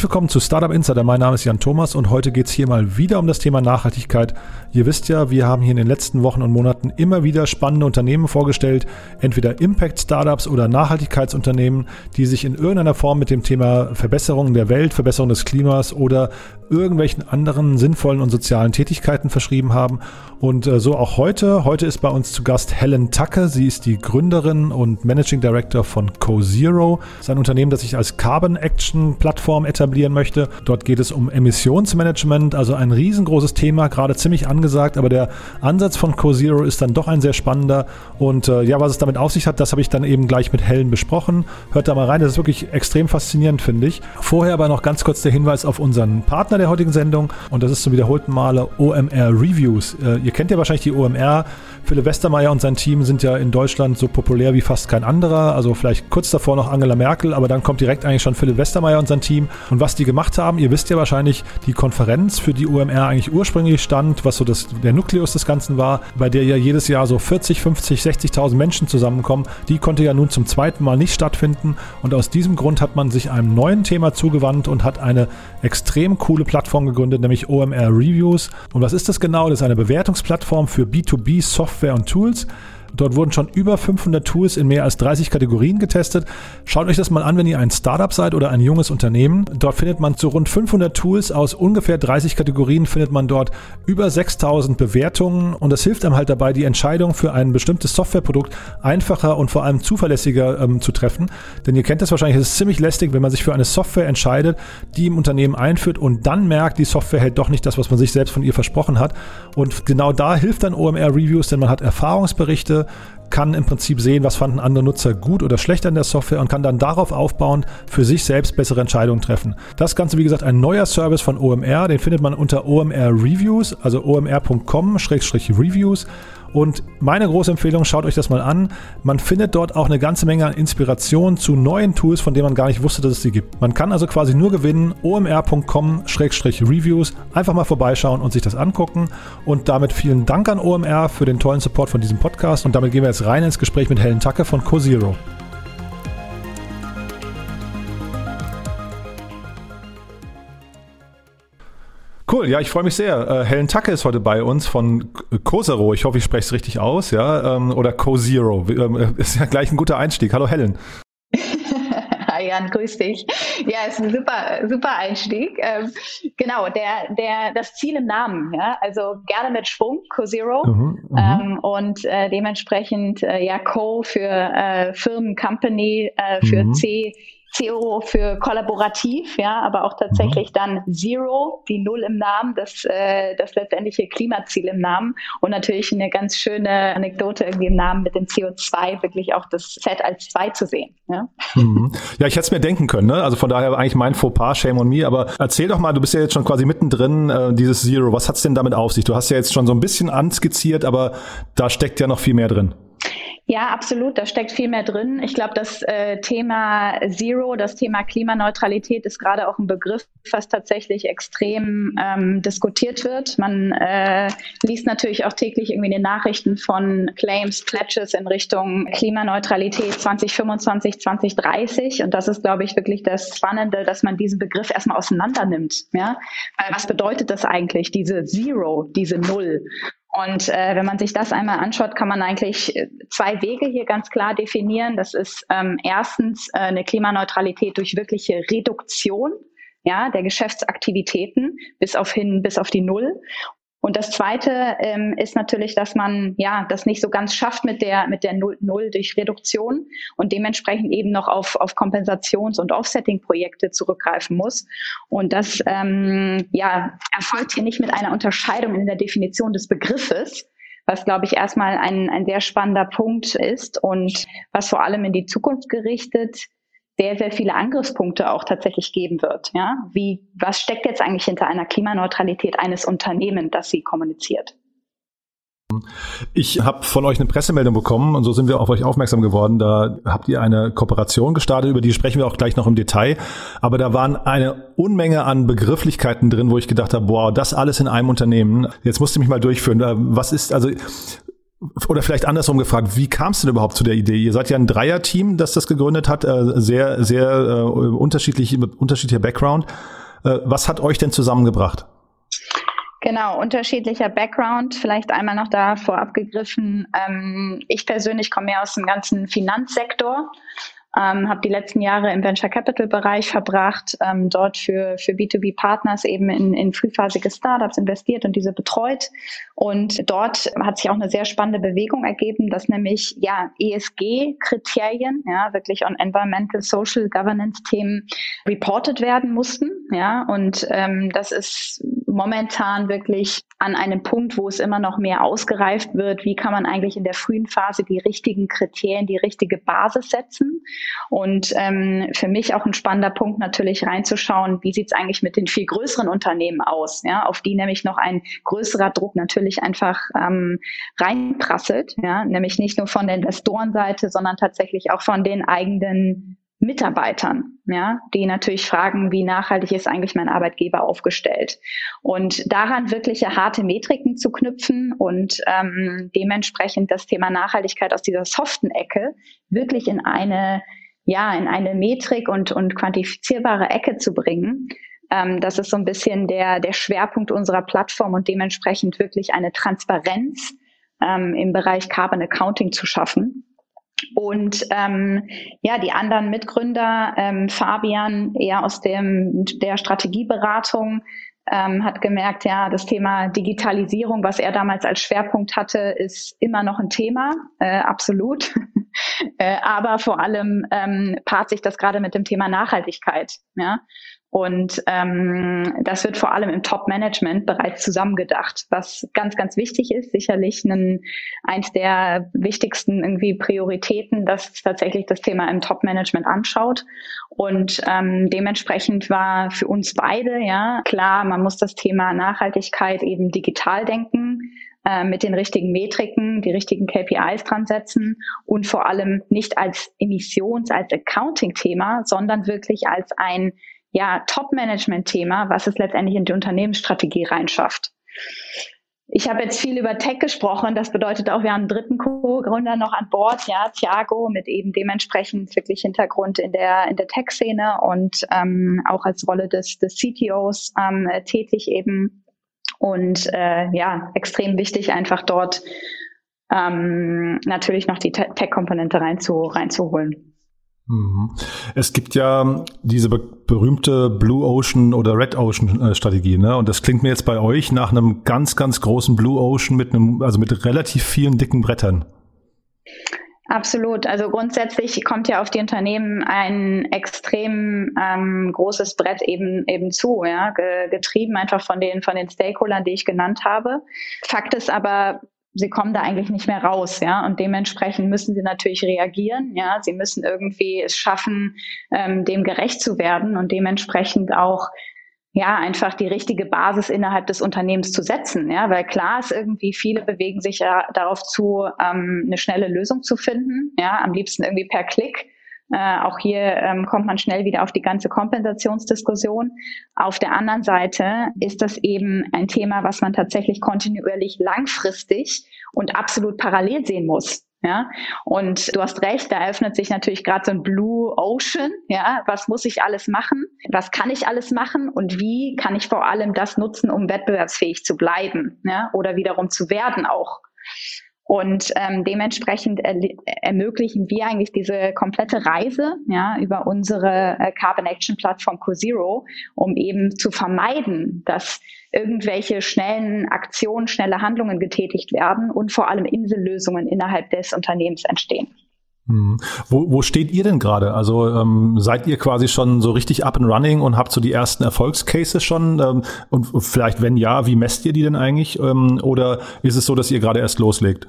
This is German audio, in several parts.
herzlich willkommen zu Startup Insider. Mein Name ist Jan Thomas und heute geht es hier mal wieder um das Thema Nachhaltigkeit. Ihr wisst ja, wir haben hier in den letzten Wochen und Monaten immer wieder spannende Unternehmen vorgestellt, entweder Impact-Startups oder Nachhaltigkeitsunternehmen, die sich in irgendeiner Form mit dem Thema Verbesserung der Welt, Verbesserung des Klimas oder irgendwelchen anderen sinnvollen und sozialen Tätigkeiten verschrieben haben. Und äh, so auch heute. Heute ist bei uns zu Gast Helen Tucke. Sie ist die Gründerin und Managing Director von CoZero. Das ist ein Unternehmen, das sich als Carbon Action Plattform etablieren möchte. Dort geht es um Emissionsmanagement, also ein riesengroßes Thema, gerade ziemlich angesagt, aber der Ansatz von CoZero ist dann doch ein sehr spannender. Und äh, ja, was es damit auf sich hat, das habe ich dann eben gleich mit Helen besprochen. Hört da mal rein, das ist wirklich extrem faszinierend, finde ich. Vorher aber noch ganz kurz der Hinweis auf unseren Partner der heutigen Sendung und das ist zum wiederholten Male OMR Reviews. Äh, ihr kennt ja wahrscheinlich die OMR. Philipp Westermeier und sein Team sind ja in Deutschland so populär wie fast kein anderer. Also vielleicht kurz davor noch Angela Merkel, aber dann kommt direkt eigentlich schon Philipp Westermeier und sein Team. Und was die gemacht haben, ihr wisst ja wahrscheinlich, die Konferenz, für die OMR eigentlich ursprünglich stand, was so das, der Nukleus des Ganzen war, bei der ja jedes Jahr so 40, 50, 60.000 Menschen zusammenkommen, die konnte ja nun zum zweiten Mal nicht stattfinden. Und aus diesem Grund hat man sich einem neuen Thema zugewandt und hat eine extrem coole Plattform gegründet, nämlich OMR Reviews. Und was ist das genau? Das ist eine Bewertungsplattform für B2B Software und Tools. Dort wurden schon über 500 Tools in mehr als 30 Kategorien getestet. Schaut euch das mal an, wenn ihr ein Startup seid oder ein junges Unternehmen. Dort findet man zu rund 500 Tools aus ungefähr 30 Kategorien findet man dort über 6000 Bewertungen und das hilft einem halt dabei, die Entscheidung für ein bestimmtes Softwareprodukt einfacher und vor allem zuverlässiger ähm, zu treffen. Denn ihr kennt das wahrscheinlich, es ist ziemlich lästig, wenn man sich für eine Software entscheidet, die im Unternehmen einführt und dann merkt, die Software hält doch nicht das, was man sich selbst von ihr versprochen hat. Und genau da hilft dann OMR Reviews, denn man hat Erfahrungsberichte, kann im Prinzip sehen, was fanden andere Nutzer gut oder schlecht an der Software und kann dann darauf aufbauen, für sich selbst bessere Entscheidungen treffen. Das Ganze, wie gesagt, ein neuer Service von OMR, den findet man unter OMR Reviews, also omr.com-reviews. Und meine große Empfehlung, schaut euch das mal an. Man findet dort auch eine ganze Menge an Inspiration zu neuen Tools, von denen man gar nicht wusste, dass es sie gibt. Man kann also quasi nur gewinnen, omr.com-reviews. Einfach mal vorbeischauen und sich das angucken. Und damit vielen Dank an OMR für den tollen Support von diesem Podcast. Und damit gehen wir jetzt rein ins Gespräch mit Helen Tucker von CoZero. Cool, ja, ich freue mich sehr. Äh, Helen Tacke ist heute bei uns von Cosero. Ich hoffe, ich spreche es richtig aus, ja, ähm, oder CoZero. Ähm, ist ja gleich ein guter Einstieg. Hallo Helen. Hi Jan, grüß dich. Ja, ist ein super, super Einstieg. Ähm, genau, der, der, das Ziel im Namen, ja, also gerne mit Schwung, CoZero. Mhm, mhm. ähm, und äh, dementsprechend äh, ja Co für äh, Firmen, Company, äh, für mhm. C CO für kollaborativ, ja, aber auch tatsächlich mhm. dann Zero, die Null im Namen, das, äh, das letztendliche Klimaziel im Namen und natürlich eine ganz schöne Anekdote irgendwie im Namen mit dem CO2, wirklich auch das Set als zwei zu sehen. Ja, mhm. ja ich hätte es mir denken können, ne? also von daher eigentlich mein Fauxpas, shame on me, aber erzähl doch mal, du bist ja jetzt schon quasi mittendrin, äh, dieses Zero, was hat's denn damit auf sich? Du hast ja jetzt schon so ein bisschen anskizziert, aber da steckt ja noch viel mehr drin. Ja, absolut. Da steckt viel mehr drin. Ich glaube, das äh, Thema Zero, das Thema Klimaneutralität ist gerade auch ein Begriff, was tatsächlich extrem ähm, diskutiert wird. Man äh, liest natürlich auch täglich irgendwie in den Nachrichten von Claims, Pledges in Richtung Klimaneutralität 2025, 2030. Und das ist, glaube ich, wirklich das Spannende, dass man diesen Begriff erstmal auseinander nimmt. Ja? Weil was bedeutet das eigentlich, diese Zero, diese Null? Und äh, wenn man sich das einmal anschaut, kann man eigentlich äh, zwei Wege hier ganz klar definieren. Das ist ähm, erstens äh, eine Klimaneutralität durch wirkliche Reduktion ja, der Geschäftsaktivitäten bis auf hin, bis auf die Null. Und das Zweite ähm, ist natürlich, dass man ja das nicht so ganz schafft mit der mit der Null, Null durch Reduktion und dementsprechend eben noch auf, auf Kompensations- und Offsetting-Projekte zurückgreifen muss. Und das ähm, ja erfolgt hier nicht mit einer Unterscheidung in der Definition des Begriffes, was, glaube ich, erstmal ein, ein sehr spannender Punkt ist und was vor allem in die Zukunft gerichtet sehr, sehr viele Angriffspunkte auch tatsächlich geben wird. Ja? Wie, was steckt jetzt eigentlich hinter einer Klimaneutralität eines Unternehmens, das sie kommuniziert? Ich habe von euch eine Pressemeldung bekommen und so sind wir auf euch aufmerksam geworden. Da habt ihr eine Kooperation gestartet, über die sprechen wir auch gleich noch im Detail. Aber da waren eine Unmenge an Begrifflichkeiten drin, wo ich gedacht habe, boah, das alles in einem Unternehmen. Jetzt musst du mich mal durchführen. Was ist, also oder vielleicht andersrum gefragt, wie kam es denn überhaupt zu der Idee? Ihr seid ja ein Dreier-Team, das das gegründet hat, äh, sehr, sehr äh, unterschiedlich, unterschiedlicher Background. Äh, was hat euch denn zusammengebracht? Genau, unterschiedlicher Background. Vielleicht einmal noch da vorab gegriffen. Ähm, ich persönlich komme ja aus dem ganzen Finanzsektor ähm, habe die letzten Jahre im Venture Capital Bereich verbracht, ähm, dort für, für B2B Partners eben in, in frühphasige Startups investiert und diese betreut. Und dort hat sich auch eine sehr spannende Bewegung ergeben, dass nämlich ja ESG-Kriterien, ja wirklich on Environmental Social Governance Themen reported werden mussten. Ja, und ähm, das ist momentan wirklich an einem Punkt, wo es immer noch mehr ausgereift wird. Wie kann man eigentlich in der frühen Phase die richtigen Kriterien, die richtige Basis setzen? Und ähm, für mich auch ein spannender Punkt natürlich reinzuschauen, wie sieht es eigentlich mit den viel größeren Unternehmen aus, ja, auf die nämlich noch ein größerer Druck natürlich einfach ähm, reinprasselt, ja, nämlich nicht nur von der Investorenseite, sondern tatsächlich auch von den eigenen Mitarbeitern, ja, die natürlich fragen, wie nachhaltig ist eigentlich mein Arbeitgeber aufgestellt. Und daran wirkliche harte Metriken zu knüpfen und ähm, dementsprechend das Thema Nachhaltigkeit aus dieser soften Ecke wirklich in eine, ja, in eine Metrik und, und quantifizierbare Ecke zu bringen, ähm, das ist so ein bisschen der, der Schwerpunkt unserer Plattform und dementsprechend wirklich eine Transparenz ähm, im Bereich Carbon Accounting zu schaffen und ähm, ja, die anderen Mitgründer, ähm, Fabian eher aus dem, der Strategieberatung, ähm, hat gemerkt, ja, das Thema Digitalisierung, was er damals als Schwerpunkt hatte, ist immer noch ein Thema, äh, absolut. äh, aber vor allem ähm, paart sich das gerade mit dem Thema Nachhaltigkeit. Ja? Und ähm, das wird vor allem im Top-Management bereits zusammengedacht, was ganz, ganz wichtig ist. Sicherlich ein, eins der wichtigsten irgendwie Prioritäten, dass tatsächlich das Thema im Top-Management anschaut. Und ähm, dementsprechend war für uns beide ja klar, man muss das Thema Nachhaltigkeit eben digital denken äh, mit den richtigen Metriken, die richtigen KPIs dran setzen und vor allem nicht als Emissions-, als Accounting-Thema, sondern wirklich als ein ja, Top-Management-Thema, was es letztendlich in die Unternehmensstrategie reinschafft. Ich habe jetzt viel über Tech gesprochen. Das bedeutet auch, wir haben einen dritten Co-Gründer noch an Bord, ja, Thiago, mit eben dementsprechend wirklich Hintergrund in der, in der Tech-Szene und ähm, auch als Rolle des, des CTOs ähm, tätig eben. Und äh, ja, extrem wichtig, einfach dort ähm, natürlich noch die Tech-Komponente reinzu, reinzuholen. Mhm. Es gibt ja diese berühmte Blue Ocean oder Red Ocean äh, Strategie, ne? Und das klingt mir jetzt bei euch nach einem ganz, ganz großen Blue Ocean mit einem, also mit relativ vielen dicken Brettern. Absolut. Also grundsätzlich kommt ja auf die Unternehmen ein extrem ähm, großes Brett eben eben zu, ja, getrieben einfach von den von den Stakeholdern, die ich genannt habe. Fakt ist aber, sie kommen da eigentlich nicht mehr raus, ja. Und dementsprechend müssen sie natürlich reagieren, ja. Sie müssen irgendwie es schaffen, ähm, dem gerecht zu werden und dementsprechend auch ja, einfach die richtige Basis innerhalb des Unternehmens zu setzen, ja, weil klar ist irgendwie, viele bewegen sich ja darauf zu, ähm, eine schnelle Lösung zu finden, ja, am liebsten irgendwie per Klick. Äh, auch hier ähm, kommt man schnell wieder auf die ganze Kompensationsdiskussion. Auf der anderen Seite ist das eben ein Thema, was man tatsächlich kontinuierlich langfristig und absolut parallel sehen muss. Ja, und du hast recht, da eröffnet sich natürlich gerade so ein Blue Ocean. Ja, was muss ich alles machen? Was kann ich alles machen? Und wie kann ich vor allem das nutzen, um wettbewerbsfähig zu bleiben? Ja, oder wiederum zu werden auch. Und ähm, dementsprechend er ermöglichen wir eigentlich diese komplette Reise ja, über unsere äh, Carbon Action Plattform CoZero, um eben zu vermeiden, dass irgendwelche schnellen Aktionen, schnelle Handlungen getätigt werden und vor allem Insellösungen innerhalb des Unternehmens entstehen. Hm. Wo, wo steht ihr denn gerade? Also ähm, seid ihr quasi schon so richtig up and running und habt so die ersten Erfolgscases schon? Ähm, und vielleicht, wenn ja, wie messt ihr die denn eigentlich? Ähm, oder ist es so, dass ihr gerade erst loslegt?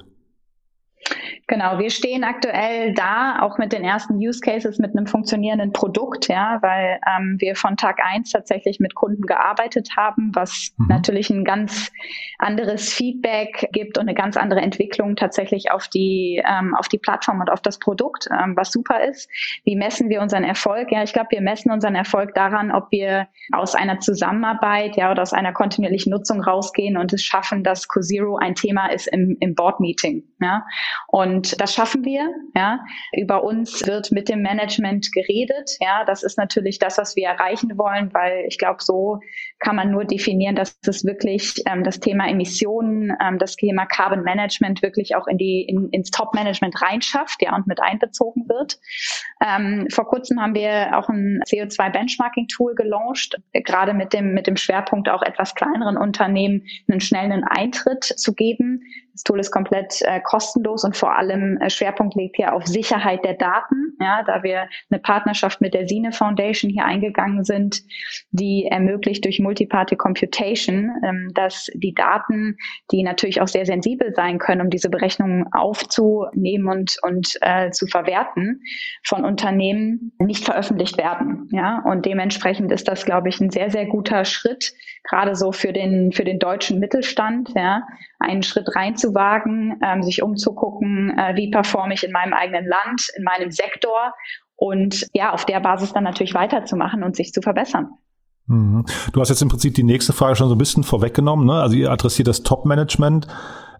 Genau, wir stehen aktuell da, auch mit den ersten Use Cases, mit einem funktionierenden Produkt, ja, weil ähm, wir von Tag eins tatsächlich mit Kunden gearbeitet haben, was mhm. natürlich ein ganz anderes Feedback gibt und eine ganz andere Entwicklung tatsächlich auf die ähm, auf die Plattform und auf das Produkt, ähm, was super ist. Wie messen wir unseren Erfolg? Ja, ich glaube, wir messen unseren Erfolg daran, ob wir aus einer Zusammenarbeit, ja, oder aus einer kontinuierlichen Nutzung rausgehen und es schaffen, dass CoZero ein Thema ist im, im Board Meeting, ja. Und und das schaffen wir. Ja. Über uns wird mit dem Management geredet. Ja, das ist natürlich das, was wir erreichen wollen, weil ich glaube, so kann man nur definieren, dass es wirklich ähm, das Thema Emissionen, ähm, das Thema Carbon Management wirklich auch in die in, ins Top Management reinschafft, ja, und mit einbezogen wird. Ähm, vor kurzem haben wir auch ein CO2 Benchmarking Tool gelauncht, gerade mit dem mit dem Schwerpunkt auch etwas kleineren Unternehmen einen schnellen Eintritt zu geben. Das Tool ist komplett äh, kostenlos und vor allem äh, Schwerpunkt liegt hier auf Sicherheit der Daten, ja, da wir eine Partnerschaft mit der Sine Foundation hier eingegangen sind, die ermöglicht durch Multiparty Computation, ähm, dass die Daten, die natürlich auch sehr sensibel sein können, um diese Berechnungen aufzunehmen und, und äh, zu verwerten, von Unternehmen nicht veröffentlicht werden. Ja, und dementsprechend ist das, glaube ich, ein sehr, sehr guter Schritt, gerade so für den, für den deutschen Mittelstand, ja, einen Schritt reinzuwagen, ähm, sich umzugucken, äh, wie performe ich in meinem eigenen Land, in meinem Sektor und ja, auf der Basis dann natürlich weiterzumachen und sich zu verbessern. Mhm. Du hast jetzt im Prinzip die nächste Frage schon so ein bisschen vorweggenommen. Ne? Also ihr adressiert das Top-Management.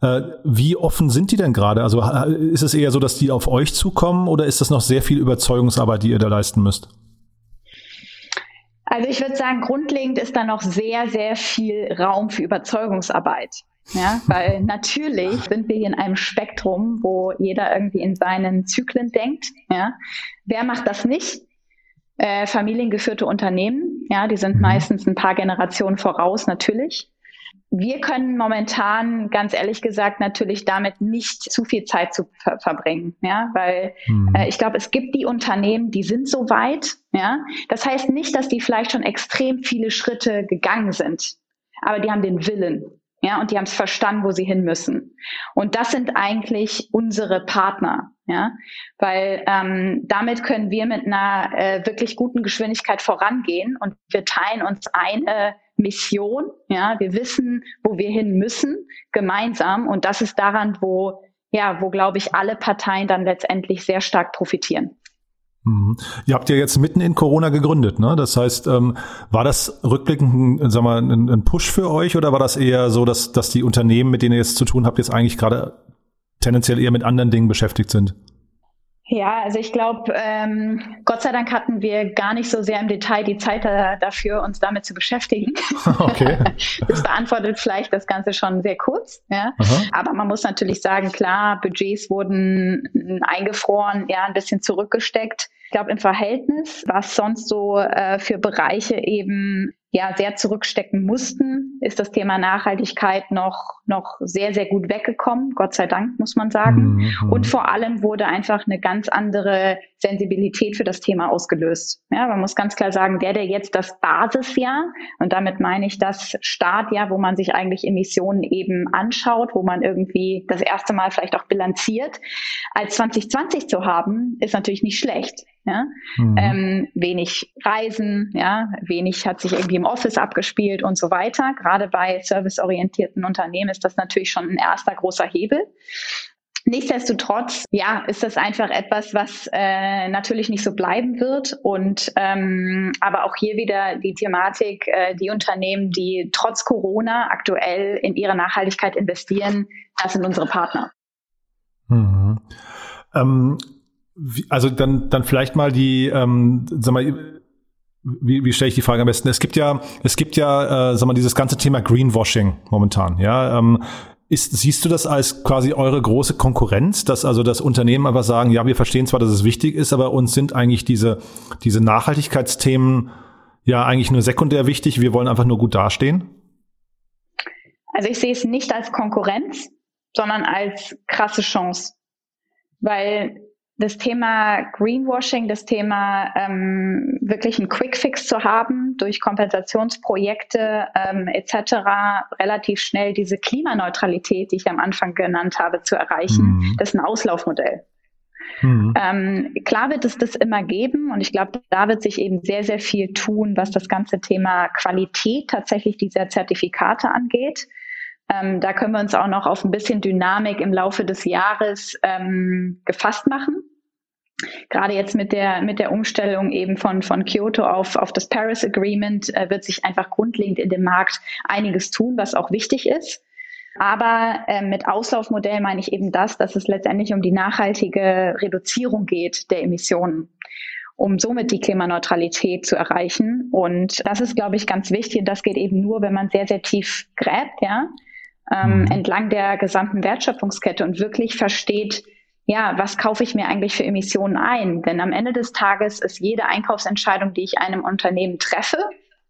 Äh, wie offen sind die denn gerade? Also ist es eher so, dass die auf euch zukommen oder ist das noch sehr viel Überzeugungsarbeit, die ihr da leisten müsst? Also ich würde sagen, grundlegend ist da noch sehr, sehr viel Raum für Überzeugungsarbeit. Ja, weil natürlich sind wir hier in einem Spektrum, wo jeder irgendwie in seinen Zyklen denkt. Ja. Wer macht das nicht? Äh, familiengeführte Unternehmen, ja, die sind mhm. meistens ein paar Generationen voraus, natürlich. Wir können momentan, ganz ehrlich gesagt, natürlich damit nicht zu viel Zeit zu ver verbringen, ja, weil mhm. äh, ich glaube, es gibt die Unternehmen, die sind so weit, ja. Das heißt nicht, dass die vielleicht schon extrem viele Schritte gegangen sind, aber die haben den Willen, ja, und die haben es verstanden, wo sie hin müssen. Und das sind eigentlich unsere Partner, ja, weil ähm, damit können wir mit einer äh, wirklich guten Geschwindigkeit vorangehen und wir teilen uns eine Mission, ja, wir wissen, wo wir hin müssen, gemeinsam und das ist daran, wo ja, wo glaube ich alle Parteien dann letztendlich sehr stark profitieren. Mhm. Ihr habt ja jetzt mitten in Corona gegründet, ne? Das heißt, ähm, war das rückblickend, sag mal, ein, ein, Push für euch oder war das eher so, dass, dass die Unternehmen, mit denen ihr jetzt zu tun habt, jetzt eigentlich gerade tendenziell eher mit anderen Dingen beschäftigt sind? Ja, also ich glaube, ähm, Gott sei Dank hatten wir gar nicht so sehr im Detail die Zeit da, dafür, uns damit zu beschäftigen. Okay. das beantwortet vielleicht das Ganze schon sehr kurz. Ja? Aber man muss natürlich sagen, klar, Budgets wurden eingefroren, ja, ein bisschen zurückgesteckt. Ich glaube, im Verhältnis, was sonst so äh, für Bereiche eben ja sehr zurückstecken mussten, ist das Thema Nachhaltigkeit noch, noch sehr, sehr gut weggekommen. Gott sei Dank, muss man sagen. Mhm. Und vor allem wurde einfach eine ganz andere Sensibilität für das Thema ausgelöst. Ja, man muss ganz klar sagen, der, der jetzt das Basisjahr, und damit meine ich das Startjahr, wo man sich eigentlich Emissionen eben anschaut, wo man irgendwie das erste Mal vielleicht auch bilanziert, als 2020 zu haben, ist natürlich nicht schlecht. Ja? Mhm. Ähm, wenig Reisen, ja, wenig hat sich irgendwie im Office abgespielt und so weiter. Gerade bei serviceorientierten Unternehmen ist das natürlich schon ein erster großer Hebel. Nichtsdestotrotz, ja, ist das einfach etwas, was äh, natürlich nicht so bleiben wird. Und ähm, aber auch hier wieder die Thematik, äh, die Unternehmen, die trotz Corona aktuell in ihre Nachhaltigkeit investieren, das sind unsere Partner. Mhm. Ähm, also dann, dann vielleicht mal die, ähm, sag mal, wie, wie stelle ich die Frage am besten? Es gibt ja, es gibt ja, äh, sag mal, dieses ganze Thema Greenwashing momentan. Ja, ähm, ist, siehst du das als quasi eure große Konkurrenz, dass also das Unternehmen einfach sagen, ja, wir verstehen zwar, dass es wichtig ist, aber uns sind eigentlich diese, diese Nachhaltigkeitsthemen ja eigentlich nur sekundär wichtig. Wir wollen einfach nur gut dastehen? Also ich sehe es nicht als Konkurrenz, sondern als krasse Chance. Weil das Thema Greenwashing, das Thema ähm, wirklich einen Quickfix zu haben durch Kompensationsprojekte ähm, etc. relativ schnell diese Klimaneutralität, die ich am Anfang genannt habe, zu erreichen, mhm. das ist ein Auslaufmodell. Mhm. Ähm, klar wird es das immer geben und ich glaube, da wird sich eben sehr, sehr viel tun, was das ganze Thema Qualität tatsächlich dieser Zertifikate angeht. Ähm, da können wir uns auch noch auf ein bisschen Dynamik im Laufe des Jahres ähm, gefasst machen. Gerade jetzt mit der, mit der Umstellung eben von, von Kyoto auf, auf das Paris Agreement äh, wird sich einfach grundlegend in dem Markt einiges tun, was auch wichtig ist. Aber äh, mit Auslaufmodell meine ich eben das, dass es letztendlich um die nachhaltige Reduzierung geht der Emissionen um somit die Klimaneutralität zu erreichen. Und das ist, glaube ich, ganz wichtig. Und das geht eben nur, wenn man sehr, sehr tief gräbt, ja, ähm, mhm. entlang der gesamten Wertschöpfungskette und wirklich versteht, ja, was kaufe ich mir eigentlich für Emissionen ein? Denn am Ende des Tages ist jede Einkaufsentscheidung, die ich einem Unternehmen treffe,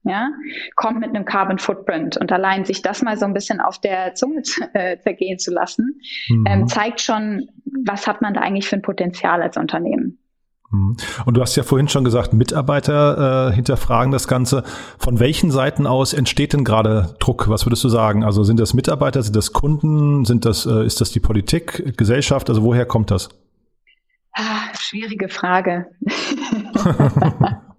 ja, kommt mit einem Carbon Footprint. Und allein sich das mal so ein bisschen auf der Zunge äh, zergehen zu lassen, mhm. ähm, zeigt schon, was hat man da eigentlich für ein Potenzial als Unternehmen. Mhm. Und du hast ja vorhin schon gesagt, Mitarbeiter äh, hinterfragen das Ganze. Von welchen Seiten aus entsteht denn gerade Druck? Was würdest du sagen? Also sind das Mitarbeiter, sind das Kunden, sind das, äh, ist das die Politik, Gesellschaft? Also woher kommt das? Ah, schwierige Frage.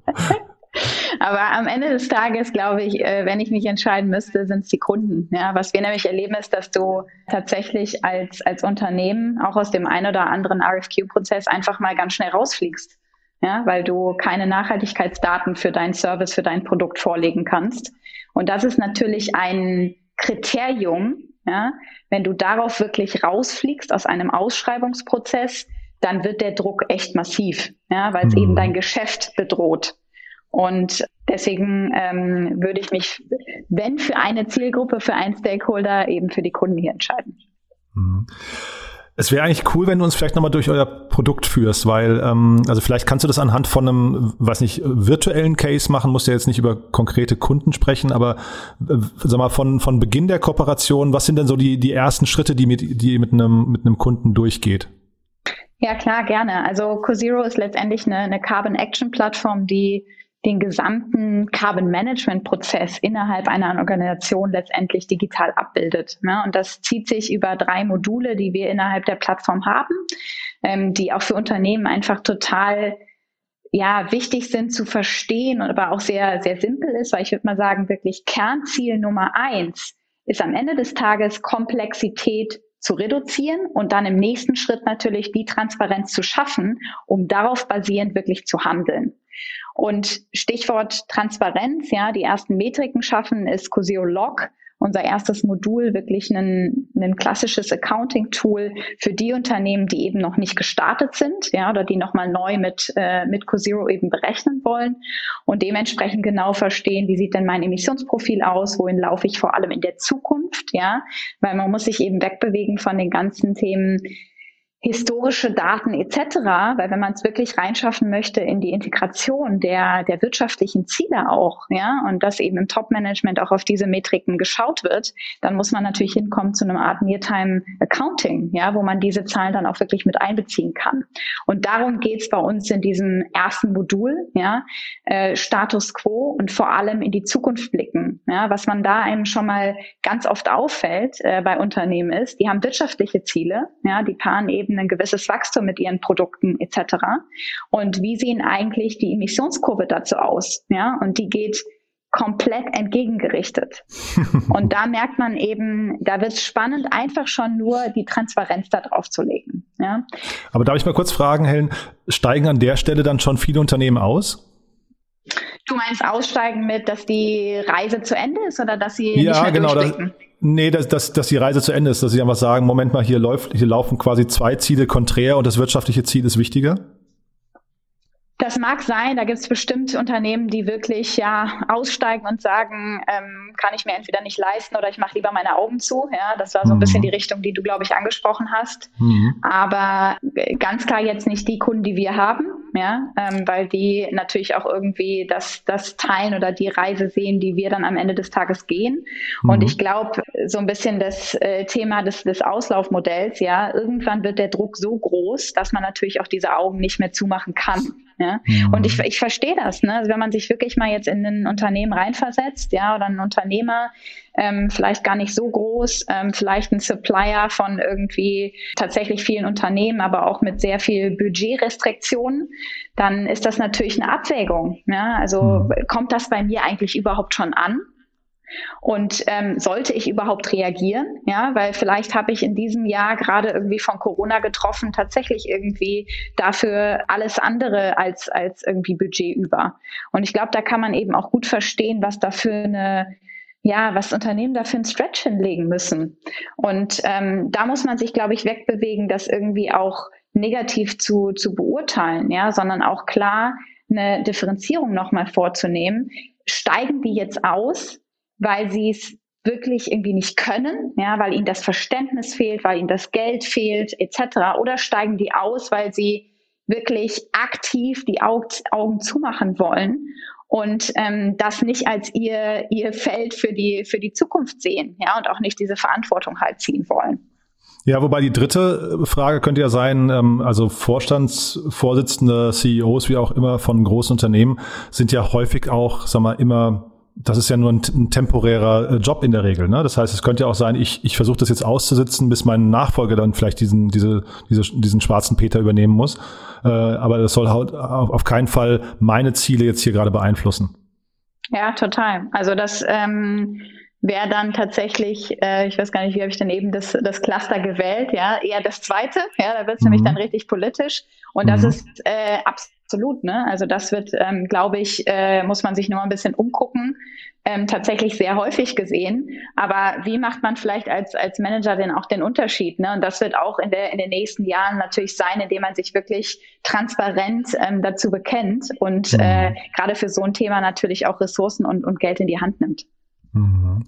Aber am Ende des Tages glaube ich, äh, wenn ich mich entscheiden müsste, sind es die Kunden. Ja, was wir nämlich erleben ist, dass du tatsächlich als, als Unternehmen auch aus dem einen oder anderen RFQ-Prozess einfach mal ganz schnell rausfliegst. Ja, weil du keine Nachhaltigkeitsdaten für deinen Service, für dein Produkt vorlegen kannst. Und das ist natürlich ein Kriterium, ja, wenn du darauf wirklich rausfliegst aus einem Ausschreibungsprozess, dann wird der Druck echt massiv, ja, weil es mhm. eben dein Geschäft bedroht. Und deswegen ähm, würde ich mich, wenn für eine Zielgruppe, für einen Stakeholder, eben für die Kunden hier entscheiden. Mhm. Es wäre eigentlich cool, wenn du uns vielleicht nochmal durch euer Produkt führst, weil, ähm, also vielleicht kannst du das anhand von einem, weiß nicht, virtuellen Case machen, musst ja jetzt nicht über konkrete Kunden sprechen, aber äh, sag mal, von, von Beginn der Kooperation, was sind denn so die, die ersten Schritte, die mit, die mit einem, mit einem Kunden durchgeht? Ja, klar, gerne. Also CoZero ist letztendlich eine, eine Carbon Action Plattform, die den gesamten Carbon Management Prozess innerhalb einer Organisation letztendlich digital abbildet. Ne? Und das zieht sich über drei Module, die wir innerhalb der Plattform haben, ähm, die auch für Unternehmen einfach total ja, wichtig sind zu verstehen und aber auch sehr, sehr simpel ist, weil ich würde mal sagen, wirklich Kernziel Nummer eins ist am Ende des Tages Komplexität zu reduzieren und dann im nächsten Schritt natürlich die Transparenz zu schaffen, um darauf basierend wirklich zu handeln. Und Stichwort Transparenz, ja, die ersten Metriken schaffen ist Coseo Log, unser erstes Modul, wirklich ein, ein klassisches Accounting-Tool für die Unternehmen, die eben noch nicht gestartet sind, ja, oder die nochmal neu mit, äh, mit CoZero eben berechnen wollen und dementsprechend genau verstehen, wie sieht denn mein Emissionsprofil aus, wohin laufe ich vor allem in der Zukunft, ja, weil man muss sich eben wegbewegen von den ganzen Themen, historische Daten etc., weil wenn man es wirklich reinschaffen möchte in die Integration der, der wirtschaftlichen Ziele auch, ja, und dass eben im Top-Management auch auf diese Metriken geschaut wird, dann muss man natürlich hinkommen zu einer Art Near-Time Accounting, ja, wo man diese Zahlen dann auch wirklich mit einbeziehen kann. Und darum geht's bei uns in diesem ersten Modul, ja, äh, Status Quo und vor allem in die Zukunft blicken. Ja, was man da einem schon mal ganz oft auffällt äh, bei Unternehmen ist, die haben wirtschaftliche Ziele, ja, die paaren eben ein gewisses Wachstum mit ihren Produkten etc. Und wie sehen eigentlich die Emissionskurve dazu aus? Ja, und die geht komplett entgegengerichtet. und da merkt man eben, da wird es spannend, einfach schon nur die Transparenz da drauf zu legen. Ja. Aber darf ich mal kurz fragen, Helen, steigen an der Stelle dann schon viele Unternehmen aus? Du meinst aussteigen mit, dass die Reise zu Ende ist oder dass sie ja, nicht mehr genau, das, Nee, dass, dass, dass die Reise zu Ende ist, dass sie einfach sagen, Moment mal, hier läuft, hier laufen quasi zwei Ziele konträr und das wirtschaftliche Ziel ist wichtiger? Das mag sein, da gibt es bestimmt Unternehmen, die wirklich ja aussteigen und sagen, ähm, kann ich mir entweder nicht leisten oder ich mache lieber meine Augen zu. Ja, das war so ein mhm. bisschen die Richtung, die du, glaube ich, angesprochen hast. Mhm. Aber ganz klar jetzt nicht die Kunden, die wir haben. ja, ähm, weil die natürlich auch irgendwie das, das teilen oder die Reise sehen, die wir dann am Ende des Tages gehen. Mhm. Und ich glaube, so ein bisschen das äh, Thema des, des Auslaufmodells, ja, irgendwann wird der Druck so groß, dass man natürlich auch diese Augen nicht mehr zumachen kann. Ja? Mhm. Und ich, ich verstehe das, ne? Also wenn man sich wirklich mal jetzt in ein Unternehmen reinversetzt, ja, oder ein Unternehmer, ähm, vielleicht gar nicht so groß, ähm, vielleicht ein Supplier von irgendwie tatsächlich vielen Unternehmen, aber auch mit sehr viel Budgetrestriktionen, dann ist das natürlich eine Abwägung. Ja? Also mhm. kommt das bei mir eigentlich überhaupt schon an? Und ähm, sollte ich überhaupt reagieren? Ja, weil vielleicht habe ich in diesem Jahr gerade irgendwie von Corona getroffen, tatsächlich irgendwie dafür alles andere als, als irgendwie Budget über. Und ich glaube, da kann man eben auch gut verstehen, was da für eine ja, was Unternehmen dafür ein Stretch hinlegen müssen. Und ähm, da muss man sich, glaube ich, wegbewegen, das irgendwie auch negativ zu, zu beurteilen, ja, sondern auch klar eine Differenzierung nochmal vorzunehmen. Steigen die jetzt aus weil sie es wirklich irgendwie nicht können, ja, weil ihnen das Verständnis fehlt, weil ihnen das Geld fehlt, etc. Oder steigen die aus, weil sie wirklich aktiv die Augen zumachen wollen und ähm, das nicht als ihr, ihr Feld für die, für die Zukunft sehen, ja, und auch nicht diese Verantwortung halt ziehen wollen. Ja, wobei die dritte Frage könnte ja sein, ähm, also Vorstandsvorsitzende, CEOs, wie auch immer von großen Unternehmen, sind ja häufig auch, sag mal, immer das ist ja nur ein, ein, temporärer äh, Job in der Regel. Ne? Das heißt, es könnte ja auch sein, ich, ich versuche das jetzt auszusitzen, bis mein Nachfolger dann vielleicht diesen, diese, diese, diesen schwarzen Peter übernehmen muss. Äh, aber das soll halt auf, keinen Fall meine Ziele jetzt hier gerade beeinflussen. Ja, total. Also das ähm, wäre dann tatsächlich, äh, ich weiß gar nicht, wie habe ich dann eben das, das Cluster gewählt, ja, eher das zweite, ja, da wird es mhm. nämlich dann richtig politisch. Und das mhm. ist äh, absolut absolut. Ne? Also das wird, ähm, glaube ich, äh, muss man sich nur ein bisschen umgucken. Ähm, tatsächlich sehr häufig gesehen. Aber wie macht man vielleicht als, als Manager denn auch den Unterschied? Ne? Und das wird auch in, der, in den nächsten Jahren natürlich sein, indem man sich wirklich transparent ähm, dazu bekennt und mhm. äh, gerade für so ein Thema natürlich auch Ressourcen und, und Geld in die Hand nimmt. Mhm.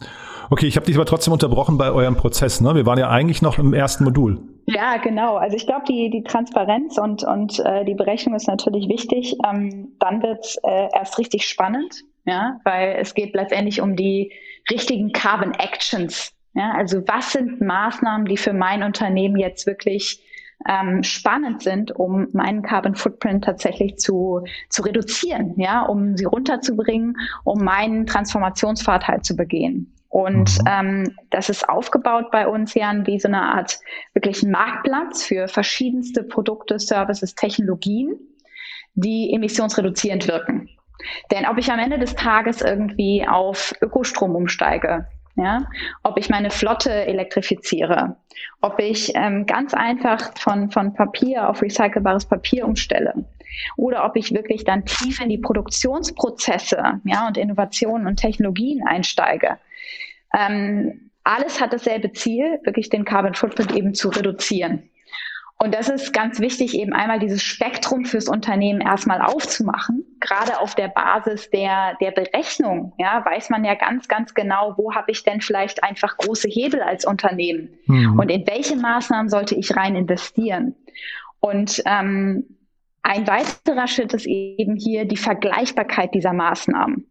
Okay, ich habe dich aber trotzdem unterbrochen bei eurem Prozess. Ne? Wir waren ja eigentlich noch im ersten Modul. Ja, genau. Also ich glaube, die, die Transparenz und, und äh, die Berechnung ist natürlich wichtig. Ähm, dann wird's äh, erst richtig spannend, ja, weil es geht letztendlich um die richtigen Carbon Actions. Ja, also was sind Maßnahmen, die für mein Unternehmen jetzt wirklich ähm, spannend sind, um meinen Carbon Footprint tatsächlich zu, zu reduzieren, ja, um sie runterzubringen, um meinen Transformationspfad halt zu begehen. Und mhm. ähm, das ist aufgebaut bei uns, Jan, wie so eine Art wirklich Marktplatz für verschiedenste Produkte, Services, Technologien, die emissionsreduzierend wirken. Denn ob ich am Ende des Tages irgendwie auf Ökostrom umsteige, ja, ob ich meine Flotte elektrifiziere, ob ich ähm, ganz einfach von, von Papier auf recycelbares Papier umstelle oder ob ich wirklich dann tief in die Produktionsprozesse ja, und Innovationen und Technologien einsteige. Ähm, alles hat dasselbe Ziel, wirklich den Carbon Footprint eben zu reduzieren. Und das ist ganz wichtig, eben einmal dieses Spektrum fürs Unternehmen erstmal aufzumachen. Gerade auf der Basis der, der Berechnung, ja, weiß man ja ganz, ganz genau, wo habe ich denn vielleicht einfach große Hebel als Unternehmen mhm. und in welche Maßnahmen sollte ich rein investieren. Und ähm, ein weiterer Schritt ist eben hier die Vergleichbarkeit dieser Maßnahmen.